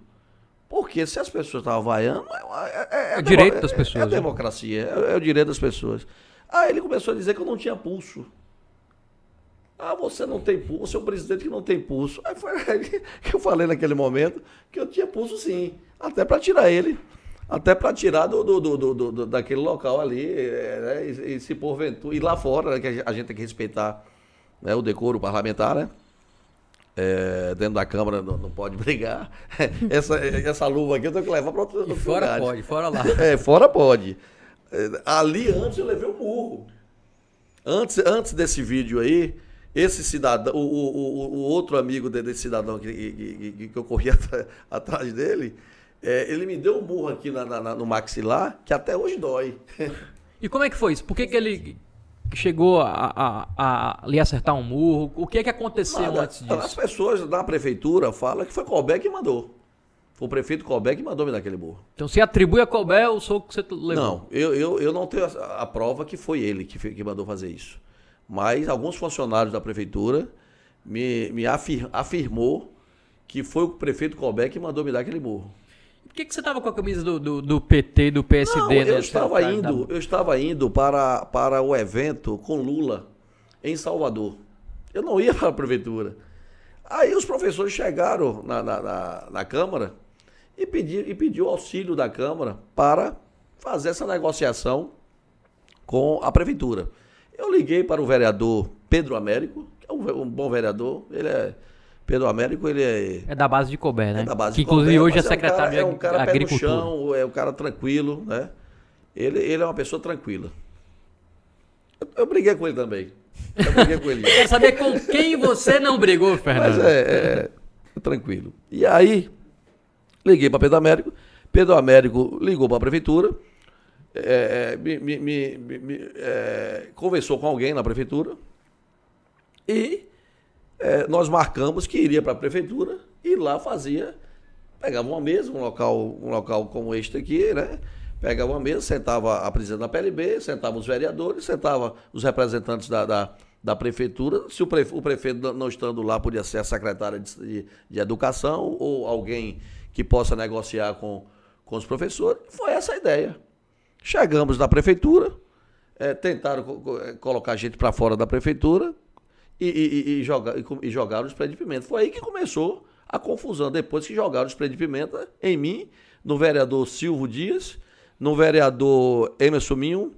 Porque se as pessoas estavam vaiando, é, é, É demo- direito das é- pessoas, É, né? democracia, é, é o direito das pessoas. Aí ele começou a dizer que eu não tinha pulso. Ah, você não tem pulso, você é um presidente que não tem pulso. Aí foi aí que eu falei naquele momento que eu tinha pulso sim, até para tirar ele, até para tirar do, do, do, do- daquele local ali, é, né, e, e se porventura, e lá fora, né, que a gente- a gente tem que respeitar né, o decoro parlamentar, né? É, dentro da Câmara não, não pode brigar. Essa, essa luva aqui eu tenho que levar para outro, E fora lugar. pode, fora lá. É, fora pode. É, Ali antes eu levei um murro. Antes, antes desse vídeo aí, esse cidadão, o, o, o- outro amigo de- desse cidadão que, que, que- que eu corri atrás dele, é, ele me deu um murro aqui na- na- no maxilar, que até hoje dói. E como é que foi isso? Por que, que ele chegou a, a, a lhe acertar um murro? O que é que aconteceu Nada. antes As disso? pessoas da prefeitura falam que foi Colbert que mandou. Foi o prefeito Colbert que mandou me dar aquele murro. Então se atribui a Colbert o soco que você levou. Não, eu, eu, eu não tenho a, a prova que foi ele que, que mandou fazer isso. Mas alguns funcionários da prefeitura me, me afir- afirmou que foi o prefeito Colbert que mandou me dar aquele murro. Por que, que você tava com a camisa do, do, do PT e do PSD? Não, né? eu estava indo, da- eu estava indo para, para o evento com Lula em Salvador. Eu não ia para a prefeitura. Aí os professores chegaram na, na, na, na Câmara e pediram e pediu auxílio da Câmara para fazer essa negociação com a prefeitura. Eu liguei para o vereador Pedro Américo, que é um, um bom vereador. Ele é Pedro Américo, ele é É da base de Colbert, né? é da base que de inclusive Colbert, hoje é mas um cara- secretário é um de cara pé no chão, é um cara tranquilo, né? Ele, ele é uma pessoa tranquila. Eu, eu briguei com ele também. Eu briguei com ele. Quero saber com quem você não brigou, Mas Fernando. é, é- é tranquilo. E aí, liguei para Pedro Américo. Pedro Américo ligou para a prefeitura. é, é, me, me- me- me- me, é, conversou com alguém na prefeitura. E é, nós marcamos que iria para a prefeitura e lá fazia. Pegava uma mesa, um local, um local como este aqui, né? Pegava uma mesa, sentava a presidente da PLB, sentava os vereadores, sentava os representantes da, da, da prefeitura. Se o, o prefeito não- estando lá, podia ser a secretária de, de, educação ou alguém que possa negociar com, com os professores. Foi essa a ideia. Chegamos na prefeitura, eh, tentaram co- co- colocar a gente para fora da prefeitura e, e, e, joga- e e jogaram os spray de pimenta. Foi aí que começou a confusão, depois que jogaram os spray de pimenta em mim, no vereador Silvio Dias, no vereador Emerson Minho,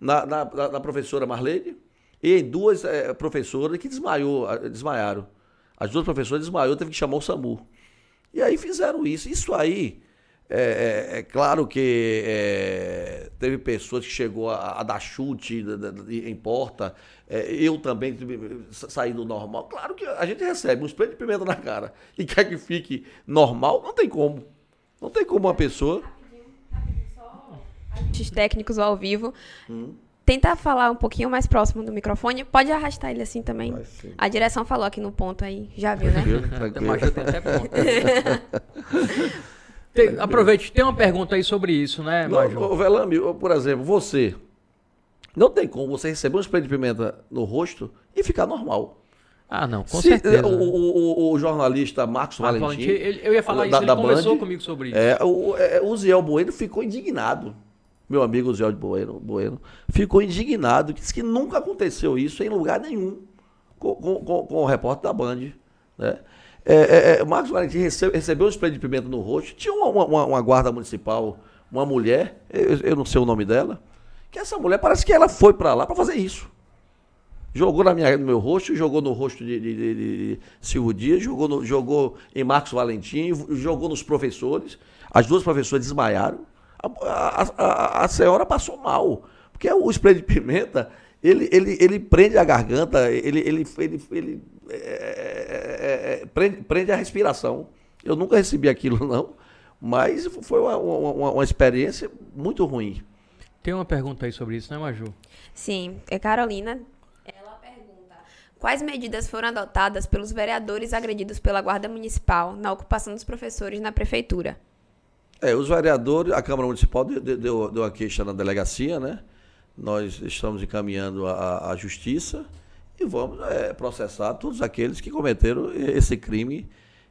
na, na, na- professora Marlene e em duas eh, professoras que desmaiou, desmaiaram. As duas professoras desmaiou, teve que chamar o SAMU. E aí fizeram isso. Isso aí, é, é- é claro que é, teve pessoas que chegou a, a dar chute da- da- da- em porta. É, eu também saí do normal. Claro que a gente recebe um spray de pimenta na cara e quer que fique normal, não tem como. Não tem como uma pessoa. Ajustes técnicos ao vivo. Hum. Tentar falar um pouquinho mais próximo do microfone. Pode arrastar ele assim também. A direção falou aqui no ponto aí. Já viu, né? Tranquilo, Tem tranquilo. até ponto. Tem- aproveite, tem uma pergunta aí sobre isso, né, Major? Velame, por exemplo, você. Não tem como você receber um spray de pimenta no rosto e ficar normal. Ah, não, com Se- certeza. O, o- o- jornalista Marcos Ah, Valentim. Valentim, ele- eu ia falar da- isso, ele da conversou Band, comigo sobre isso. É, o, é, o Ziel Bueno ficou indignado. Meu amigo Ziel Bueno, bueno ficou indignado, disse que nunca aconteceu isso em lugar nenhum com, com- com- com o repórter da Band. Né? É, é, é, Marcos Valentim rece- recebeu um spray de pimenta no rosto. Tinha uma, uma- uma guarda municipal, uma mulher, eu, eu não sei o nome dela, que essa mulher parece que ela foi pra lá pra fazer isso. Jogou na minha, no meu rosto, jogou no rosto de, de, de- de Silvio Dias, jogou, no- jogou em Marcos Valentim, jogou nos professores. As duas professoras desmaiaram. A, a, a- a senhora passou mal. Porque o spray de pimenta, ele, ele, ele prende a garganta, ele, ele, ele, ele é, é, prende, prende a respiração. Eu nunca recebi aquilo, não. Mas foi uma, uma, uma experiência muito ruim. Tem uma pergunta aí sobre isso, né, Maju? Sim, é Carolina. Ela pergunta: Quais medidas foram adotadas pelos vereadores agredidos pela Guarda Municipal na ocupação dos professores na prefeitura? É, os vereadores, a Câmara Municipal deu, deu- deu, deu a queixa na delegacia, né? Nós estamos encaminhando a, a justiça e vamos é, processar todos aqueles que cometeram esse crime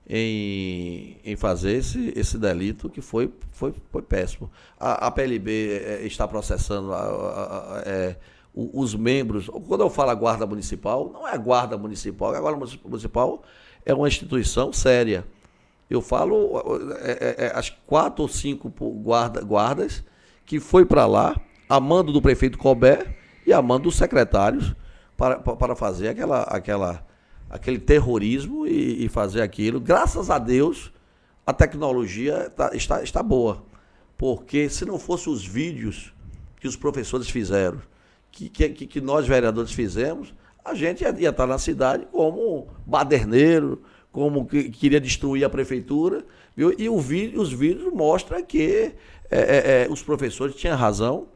em, em fazer esse, esse delito que foi, foi, foi péssimo. A, a PLB é, está processando a- a- a- é, os membros. Quando eu falo a Guarda Municipal, não é a Guarda Municipal, a Guarda Municipal é uma instituição séria. Eu falo é, é, é, as quatro ou cinco guarda, guardas que foi para lá, a mando do prefeito Colbert e a mando dos secretários para, pa- para fazer aquela, aquela, aquele terrorismo e, e fazer aquilo. Graças a Deus, a tecnologia tá- está, está boa. Porque se não fosse os vídeos que os professores fizeram, que, que, que- nós vereadores fizemos, a gente ia, ia estar na cidade como baderneiro, como que queria destruir a prefeitura. viu? E vídeo, os vídeos mostram que é, é, é, os professores tinham razão,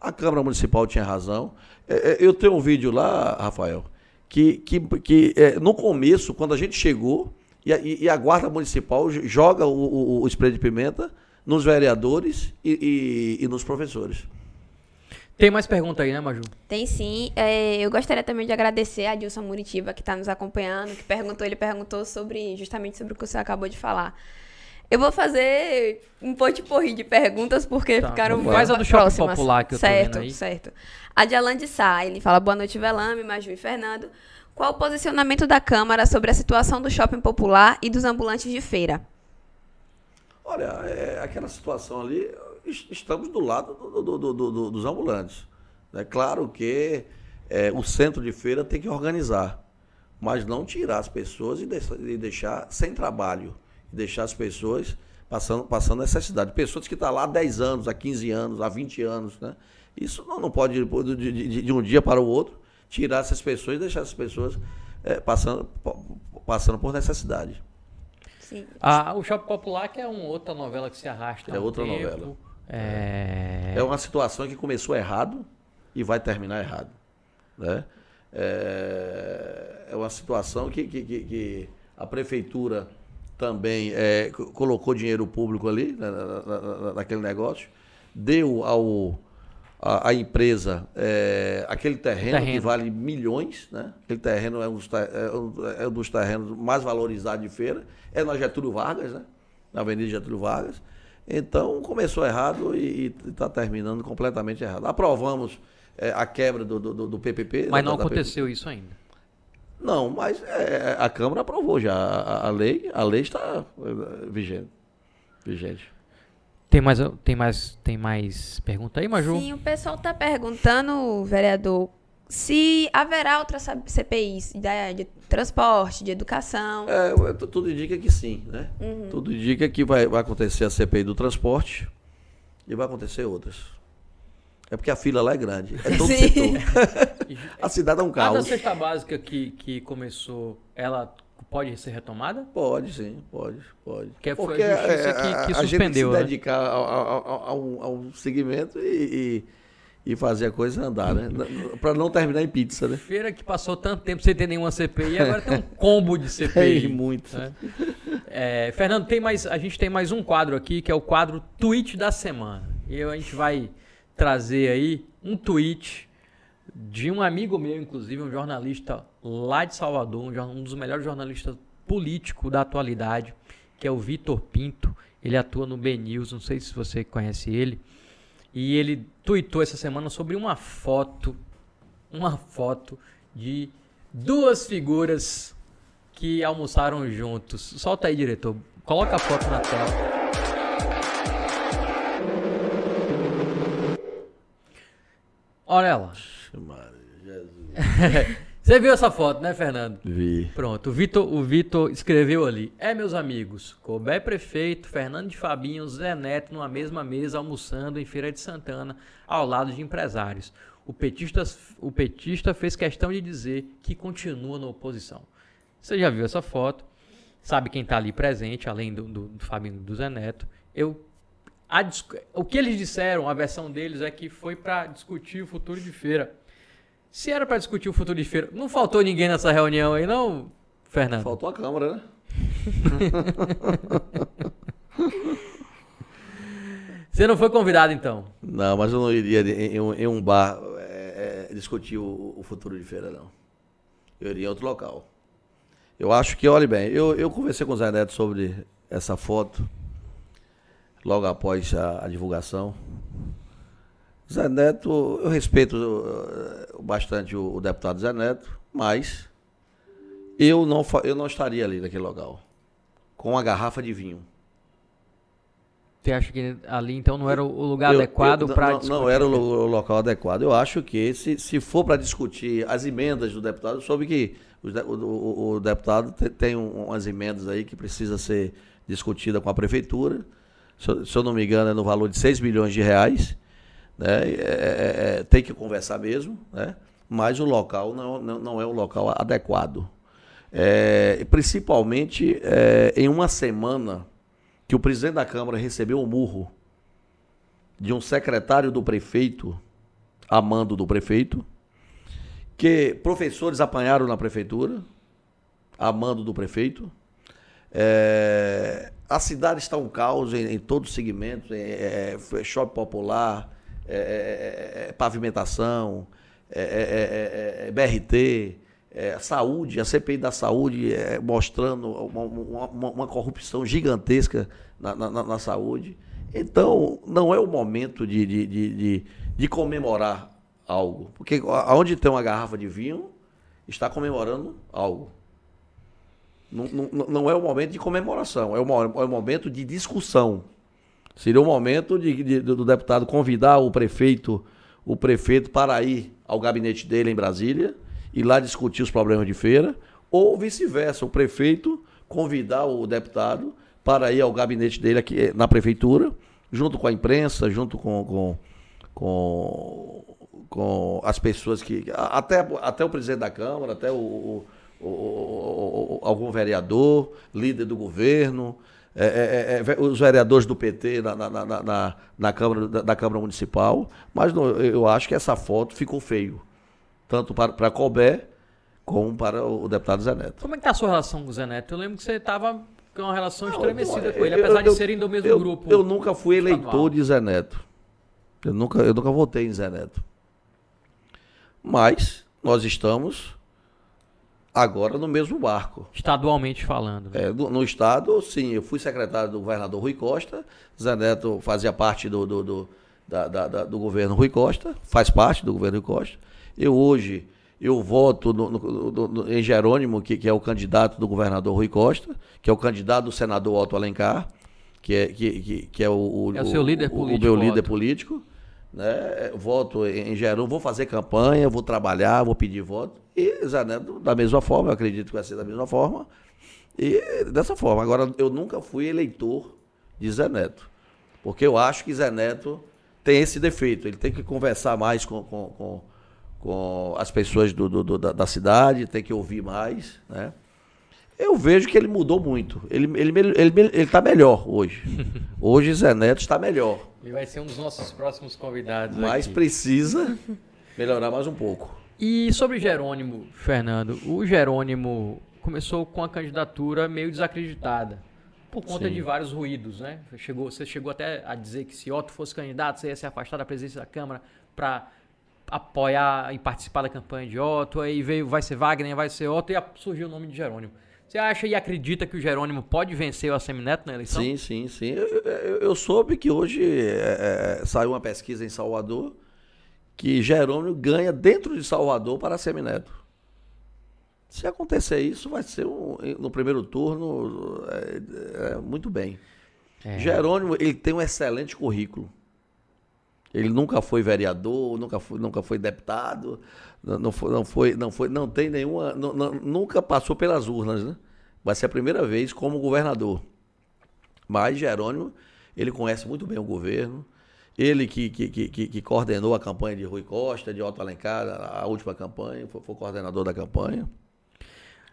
a Câmara Municipal tinha razão. É, é, eu tenho um vídeo lá, Rafael, que, que, que é, no começo, quando a gente chegou, e a, e- a Guarda Municipal joga o, o, o spray de pimenta nos vereadores e, e- e nos professores. Tem mais pergunta aí, né, Maju? Tem sim. É, eu gostaria também de agradecer a Dilson Muritiba, que está nos acompanhando, que perguntou, ele perguntou sobre justamente sobre o que você acabou de falar. Eu vou fazer um porri de perguntas, porque Tá, ficaram a do Shopping próximas. Popular que eu tô certo, vendo aí. Certo, A de Alan de Sá, ele fala, boa noite, Velame, Maju e Fernando. Qual o posicionamento da Câmara sobre a situação do Shopping Popular e dos ambulantes de feira? Olha, é, aquela situação ali, es- estamos do lado do- do- do- do- do- dos ambulantes. É claro que é, o centro de feira tem que organizar, mas não tirar as pessoas e, e deixar sem trabalho, e deixar as pessoas passando, passando necessidade. Pessoas que estão lá há 10 anos, há 15 anos, há 20 anos. Né? Isso não, não pode, de, de- de- um dia para o outro, tirar essas pessoas e deixar essas pessoas é, passando, passando por necessidade. Sim. Ah, o Shopping Popular, que é uma outra novela que se arrasta. É um outra tempo. novela. É... É uma situação que começou errado e vai terminar errado. Né? É, é uma situação que, que, que- que a prefeitura também é, co- colocou dinheiro público ali, né, na- na- na- naquele negócio, deu ao, a, a empresa é, aquele terreno, que Terreno. vale milhões, né? aquele terreno é um, dos é um- é um dos terrenos mais valorizados de feira, é na Getúlio Vargas, né? na Avenida Getúlio Vargas. Então começou errado e está terminando completamente errado. Aprovamos é, a quebra do, do, do PPP. Mas da- não da PPP. aconteceu isso ainda. Não, mas é, a Câmara aprovou já. A, a lei, a lei está é, vigente. vigente. Tem mais, tem mais, tem mais pergunta aí, Maju? Sim, o pessoal está perguntando, vereador, se haverá outras CPIs de transporte, de educação. É, tu- tudo indica que sim, né? Tudo indica que vai, vai acontecer a CPI do transporte e vai acontecer outras. É porque a fila lá é grande. É todo Sim. setor. a cidade é um A da caos. cesta básica que, que começou, ela pode ser retomada? Pode, sim, pode, pode. Que foi a Porque justiça é, que- a- que a gente suspendeu, tem né? que se dedicar a, a- a- a um, a um segmento e, e, e fazer a coisa andar, né? Para não terminar em pizza, né? Feira que passou tanto tempo sem ter nenhuma CPI, agora tem um combo de CPI. É, muito. né? É, Fernando, tem mais, a gente tem mais um quadro aqui, que é o quadro Tweet da Semana. E a gente vai trazer aí um tweet de um amigo meu, inclusive, um jornalista lá de Salvador, um, dos melhores jornalistas políticos da atualidade, que é o Vitor Pinto. Ele atua no B News, não sei se você conhece ele. E ele tuitou essa semana sobre uma foto, uma foto de duas figuras que almoçaram juntos. Solta aí, diretor. Coloca a foto na tela. Olha Jesus. Você viu essa foto, né, Fernando? Vi. Pronto, o Vitor, o Vitor escreveu ali. É, meus amigos, Colbé Prefeito, Fernando de Fabinho, Zé Neto numa mesma mesa almoçando em Feira de Santana, ao lado de empresários. O petista, o petista fez questão de dizer que continua na oposição. Você já viu essa foto, sabe quem está ali presente, além do, do, do Fabinho do Zé Neto. Eu, o que eles disseram, a versão deles, é que foi para discutir o futuro de feira. Se era para discutir o futuro de feira, não faltou ninguém nessa reunião aí, não, Fernando? Faltou a Câmara, né? Você não foi convidado, então? Não, mas eu não iria em, um- um bar é, é, discutir o, o futuro de feira, não. Eu iria em outro local. Eu acho que, olhe bem, eu, eu conversei com o Zé Neto sobre essa foto, logo após a, a divulgação. Zé Neto, eu respeito eh, bastante o, o deputado Zé Neto, mas eu não, eu não estaria ali naquele local com uma garrafa de vinho. Você acha que ali, então, não era o lugar Eu- adequado para não, não era o, lo- o local adequado. Eu acho que se, se for para discutir as emendas do deputado, eu soube que o, o- o deputado te- tem um- umas emendas aí que precisa ser discutida com a prefeitura. Se, eu- não me engano, é no valor de 6 milhões de reais. Né? E, é- é- é- tem que conversar mesmo, né? mas o local não, não, não é o local adequado. É, principalmente é, em uma semana que o presidente da Câmara recebeu um murro de um secretário do prefeito, a mando do prefeito, que professores apanharam na prefeitura, a mando do prefeito. É, a cidade está um caos em, em todos os segmentos, é, é, shopping popular, é, é, pavimentação, é, é, é, BRT, é, saúde, a CPI da saúde mostrando uma, uma- uma- corrupção gigantesca na, na- na- saúde. Então, não é o momento de, de, de, de- de comemorar algo. Porque aonde tem uma garrafa de vinho, está comemorando algo. Não, não, é o momento de comemoração, é o, é o momento de discussão. Seria o momento de, de- do deputado convidar o prefeito, o prefeito para ir ao gabinete dele em Brasília e lá discutir os problemas de feira, ou vice-versa, o prefeito convidar o deputado para ir ao gabinete dele aqui eh, na prefeitura, junto com a imprensa, junto com, com, com, com as pessoas que. Até, até o presidente da Câmara, até o, o- algum vereador, líder do governo, é, é, é, ve- os vereadores do PT na, na, na, na- na Câmara, da, Câmara Municipal, mas não, eu acho que essa foto ficou feio, tanto para, para Colbert como para o deputado Zé Neto. Como é que tá a sua relação com o Zé Neto? Eu lembro que você estava com uma relação estremecida Eu- com ele, eu- apesar eu- de serem do mesmo eu- grupo. Eu nunca fui eleitor estadual. de Zé Neto. Eu nunca, eu nunca votei em Zé Neto. Mas nós estamos agora no mesmo barco. Estadualmente falando. né? É, no, no estado, sim, eu fui secretário do governador Rui Costa, Zé Neto fazia parte do, do, do, da- da- da- do governo Rui Costa, faz parte do governo Rui Costa. Eu hoje, eu voto no- no- em Jerônimo, que, que é o candidato do governador Rui Costa, que é o candidato do senador Otto Alencar, que é, que, que, que é o, o, É o seu líder o- político, O meu líder Otto. político. Né? Voto em Jerônimo, vou fazer campanha, vou trabalhar, vou pedir voto. E Zé Neto, da mesma forma, eu acredito que vai ser da mesma forma. E dessa forma. Agora, eu nunca fui eleitor de Zé Neto. Porque eu acho que Zé Neto tem esse defeito. Ele tem que conversar mais com, com, com, com as pessoas do, do- do- da, da cidade, tem que ouvir mais. Né? Eu vejo que ele mudou muito. Ele está ele, ele, ele, tá melhor hoje. Hoje Zé Neto está melhor. Ele vai ser um dos nossos próximos convidados. Mas aqui. precisa melhorar mais um pouco. E sobre Jerônimo, Fernando, o Jerônimo começou com a candidatura meio desacreditada. Por conta Sim. de vários ruídos, né? Chegou, você chegou até a dizer que se Otto fosse candidato, você ia se afastar da presidência da Câmara para apoiar e participar da campanha de Otto, aí veio, vai ser Wagner, vai ser Otto, e surgiu o nome de Jerônimo. Você acha e acredita que o Jerônimo pode vencer o Assemineto na eleição? Sim, sim, sim. Eu, eu, eu soube que hoje é, é, saiu uma pesquisa em Salvador que Jerônimo ganha dentro de Salvador para Semineto. Se acontecer isso, vai ser um, no primeiro turno é, é, muito bem. É. Jerônimo ele tem um excelente currículo. Ele nunca foi vereador, nunca foi, nunca foi deputado, não foi, não foi, não foi, não tem nenhuma, não, nunca passou pelas urnas, né? Vai ser a primeira vez como governador. Mas Jerônimo, ele conhece muito bem o governo. Ele que, que, que, que coordenou a campanha de Rui Costa, de Otto Alencar, a última campanha, foi, foi coordenador da campanha.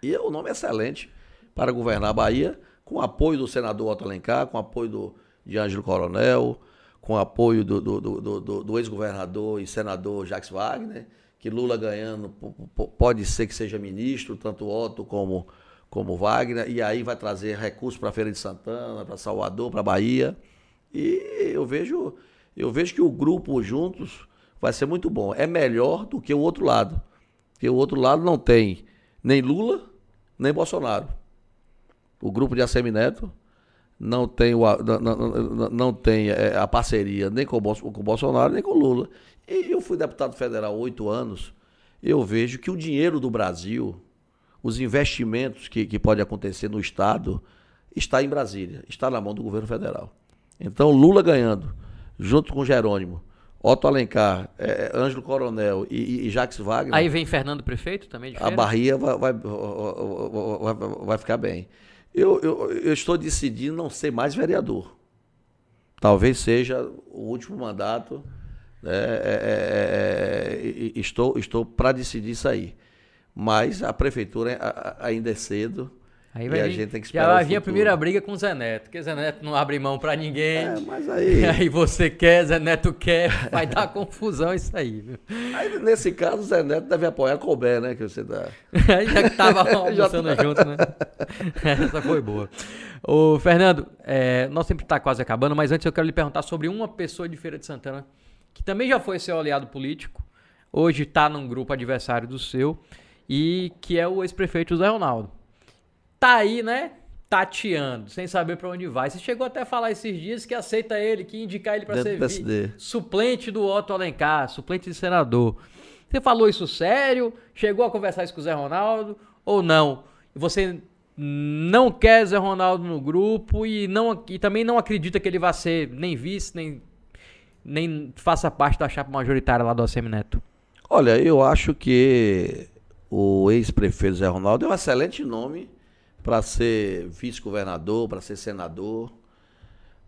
E o nome é excelente para governar a Bahia, com apoio do senador Otto Alencar, com apoio do, de Ângelo Coronel, com apoio do, do, do, do, do ex-governador e senador Jacques Wagner, que Lula ganhando pode ser que seja ministro, tanto Otto como, como Wagner, e aí vai trazer recursos para a Feira de Santana, para Salvador, para Bahia. E eu vejo, eu vejo que o grupo juntos vai ser muito bom. É melhor do que o outro lado. Porque o outro lado não tem nem Lula, nem Bolsonaro. O grupo de Assemineto não tem, o, não, não, não tem é, a parceria nem com o, com o Bolsonaro, nem com o Lula. E eu fui deputado federal oito anos, eu vejo que o dinheiro do Brasil, os investimentos que, que pode acontecer no Estado, está em Brasília, está na mão do governo federal. Então, Lula ganhando, junto com Jerônimo, Otto Alencar, é, Ângelo Coronel e, e, Jacques Wagner. Aí vem Fernando Prefeito também de A Bahia vai, vai, vai, vai ficar bem. Eu, eu, eu estou decidindo não ser mais vereador. Talvez seja o último mandato. Né? É, é, é, é estou estou para decidir isso aí. Mas a prefeitura ainda é cedo. Aí vai, e a gente tem que esperar. Já vai vir a primeira briga com o Zé Neto, porque Zé Neto não abre mão para ninguém. É, mas aí. aí você quer, Zé Neto quer, vai dar confusão isso aí, viu? Aí, nesse caso, o Zé Neto deve apoiar a Colbert, né? Que você dá. aí já que tava almoçando tá. junto, né? Essa foi boa. Ô, Fernando, é, nós sempre está quase acabando, mas antes eu quero lhe perguntar sobre uma pessoa de Feira de Santana que também já foi seu aliado político, hoje está num grupo adversário do seu, e que é o ex-prefeito José Ronaldo tá aí, né? Tateando, sem saber para onde vai. Você chegou até a falar esses dias que aceita ele, que indicar ele para ser suplente do Otto Alencar, suplente de senador. Você falou isso sério? Chegou a conversar isso com o Zé Ronaldo ou não? Você não quer Zé Ronaldo no grupo e, não, e também não acredita que ele vai ser nem vice, nem, nem faça parte da chapa majoritária lá do ACM Neto? Olha, eu acho que o ex-prefeito Zé Ronaldo é um excelente nome para ser vice-governador, para ser senador,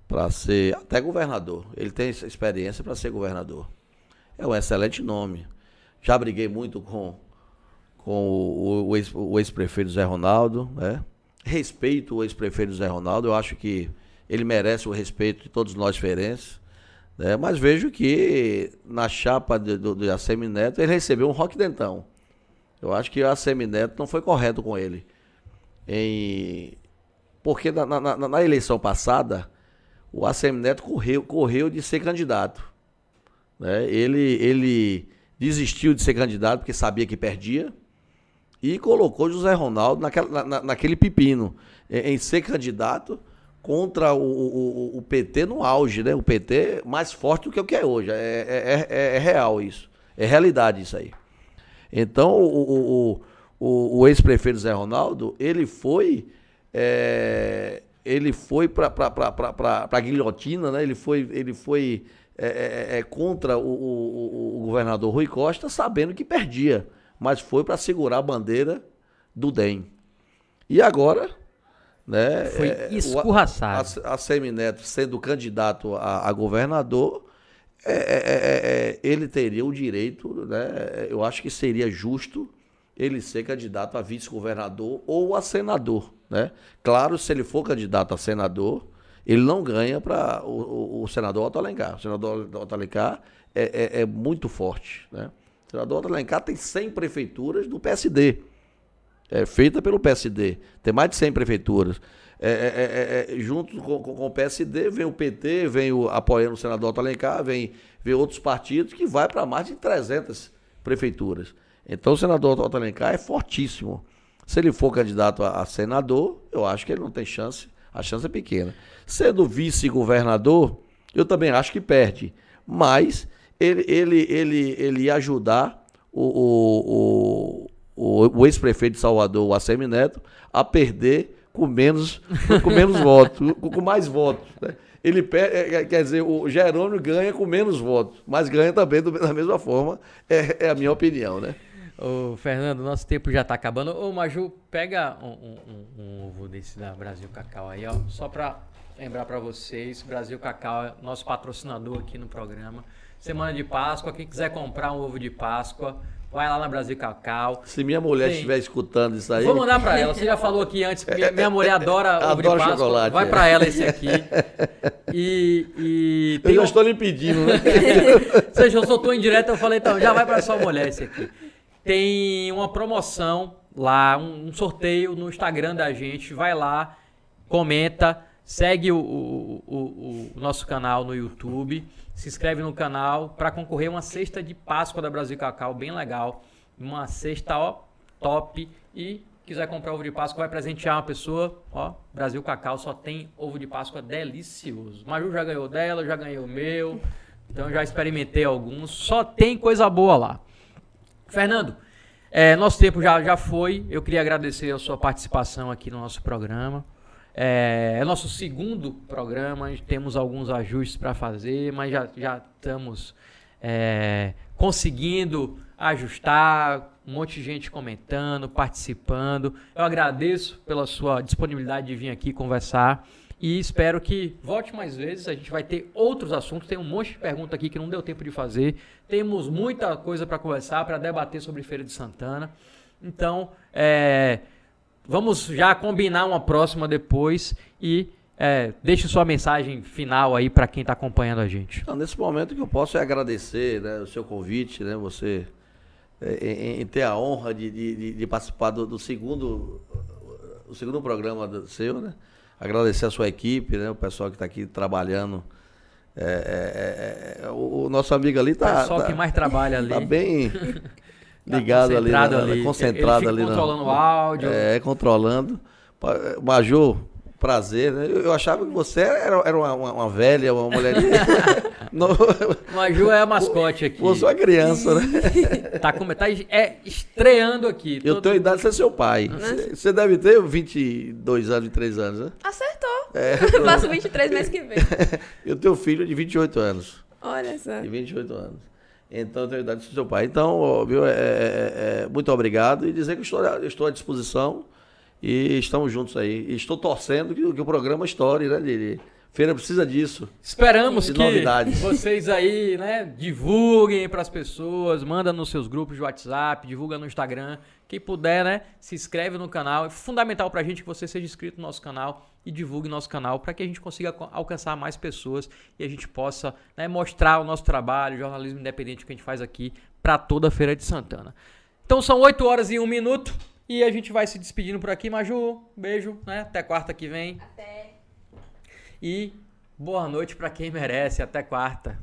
para ser até governador. Ele tem experiência para ser governador. É um excelente nome. Já briguei muito com, com o, o ex-prefeito Zé Ronaldo, né? Respeito o ex-prefeito Zé Ronaldo, eu acho que ele merece o respeito de todos nós feirenses. Né? Mas vejo que na chapa do, do, do Assemi Neto ele recebeu um rock dentão. Eu acho que o Assemi Neto não foi correto com ele em porque na, na, na eleição passada o ACM Neto correu, correu de ser candidato. Né? Ele, ele desistiu de ser candidato porque sabia que perdia e colocou José Ronaldo naquela, na, naquele pepino em, em, ser candidato contra o, o, o, PT no auge, né? O PT mais forte do que o que é hoje. É, é, é, é real isso. É realidade isso aí. Então, o, o, o, ex-prefeito Zé Ronaldo, ele foi. É, ele foi para a guilhotina, né? ele foi, ele foi é, é, é, é contra o, o, o, governador Rui Costa, sabendo que perdia, mas foi para segurar a bandeira do DEM. E agora, né? Foi é, escorraçado. A, a Semineto sendo candidato a, a governador, ele teria o direito, né? Eu acho que seria justo ele ser candidato a vice-governador ou a senador. Né? Claro, se ele for candidato a senador, ele não ganha para o, o, o, senador Otto Alencar. O senador Otto Alencar é, é, é muito forte. Né? O senador Otto Alencar tem 100 prefeituras do PSD. é feita pelo PSD. Tem mais de 100 prefeituras. É, é, é, é, junto com, com, com, o PSD, vem o PT, vem o apoiando o senador Otto Alencar, vem, vem outros partidos que vai para mais de 300 prefeituras. Então o senador Otto Alencar é fortíssimo. Se ele for candidato a, senador, eu acho que ele não tem chance. A chance é pequena. Sendo vice-governador, eu também acho que perde. Mas ele, ele, ele, ele ajudar o, o, o, o ex-prefeito de Salvador, o ACM Neto, a perder com menos, com menos votos, com, com, mais votos. Né? Ele perde, é, é, quer dizer, o Jerônimo ganha com menos votos, mas ganha também do, da mesma forma, é, é, a minha opinião, né? Ô, Fernando, nosso tempo já está acabando. Ô, Maju, pega um, um, um, ovo desse da Brasil Cacau aí, ó, só para lembrar para vocês, Brasil Cacau é nosso patrocinador aqui no programa. Semana de Páscoa, quem quiser comprar um ovo de Páscoa, vai lá na Brasil Cacau. Se minha mulher estiver escutando isso aí. Vou mandar para ela. Você já falou aqui antes minha, mulher adora ovo adora de Páscoa. Chocolate, vai é. para ela esse aqui. E, e eu já um... estou lhe pedindo, né? Você já soltou em direto, eu falei, então, já vai para sua mulher esse aqui. Tem uma promoção lá, um, um sorteio no Instagram da gente. Vai lá, comenta, segue o, o, o, o nosso canal no YouTube se inscreve no canal para concorrer uma cesta de Páscoa da Brasil Cacau, bem legal. Uma cesta, ó, top. E quiser comprar ovo de Páscoa, vai presentear uma pessoa. Ó, Brasil Cacau só tem ovo de Páscoa delicioso. Maju já ganhou dela, já ganhei o meu. Então já experimentei alguns. Só tem coisa boa lá. Fernando, é, nosso tempo já, já foi. Eu queria agradecer a sua participação aqui no nosso programa. É, é nosso segundo programa, temos alguns ajustes para fazer, mas já, já estamos é, conseguindo ajustar, um monte de gente comentando, participando. Eu agradeço pela sua disponibilidade de vir aqui conversar e espero que volte mais vezes. A gente vai ter outros assuntos, tem um monte de pergunta aqui que não deu tempo de fazer. Temos muita coisa para conversar, para debater sobre Feira de Santana. Então, é, Vamos já combinar uma próxima depois e é, deixe sua mensagem final aí para quem está acompanhando a gente. Não, nesse momento que eu posso é agradecer né, o seu convite, né, você é, em, em, ter a honra de, de, de participar do, do, segundo o segundo programa do seu, né? Agradecer a sua equipe, né, o pessoal que está aqui trabalhando. É, é, é, é, o, nosso amigo ali está. O pessoal tá, que mais trabalha ali. Está bem. Tá ligado ali, na, ali, concentrado ali. Controlando o áudio. É, controlando. Major, prazer, né? Eu, eu, achava que você era, era uma, uma, uma velha, uma mulher. no... Maju é a mascote aqui. Você é uma criança, né? tá, como, tá é, estreando aqui. Eu tenho a idade de ser seu pai. Você deve ter 22 anos, 23 anos, né? Acertou. É, eu faço 23 meses que vem. eu tenho filho de 28 anos. Olha só. De 28 anos. Então, eu tenho a idade do seu pai. Então, viu, é, é, é, é, muito obrigado e dizer que estou, estou à disposição e estamos juntos aí. E estou torcendo que, que o programa estoure, né, Lili? Feira precisa disso. Esperamos que novidades. vocês aí, né, divulguem para as pessoas, manda nos seus grupos de WhatsApp, divulga no Instagram. Quem puder, né, se inscreve no canal. É fundamental para a gente que você seja inscrito no nosso canal e divulgue nosso canal para que a gente consiga alcançar mais pessoas e a gente possa né, mostrar o nosso trabalho, o jornalismo independente que a gente faz aqui para toda a Feira de Santana. Então são 8 horas e 1 minuto e a gente vai se despedindo por aqui. Maju, beijo, né? Até quarta que vem. Até. E boa noite para quem merece. Até quarta.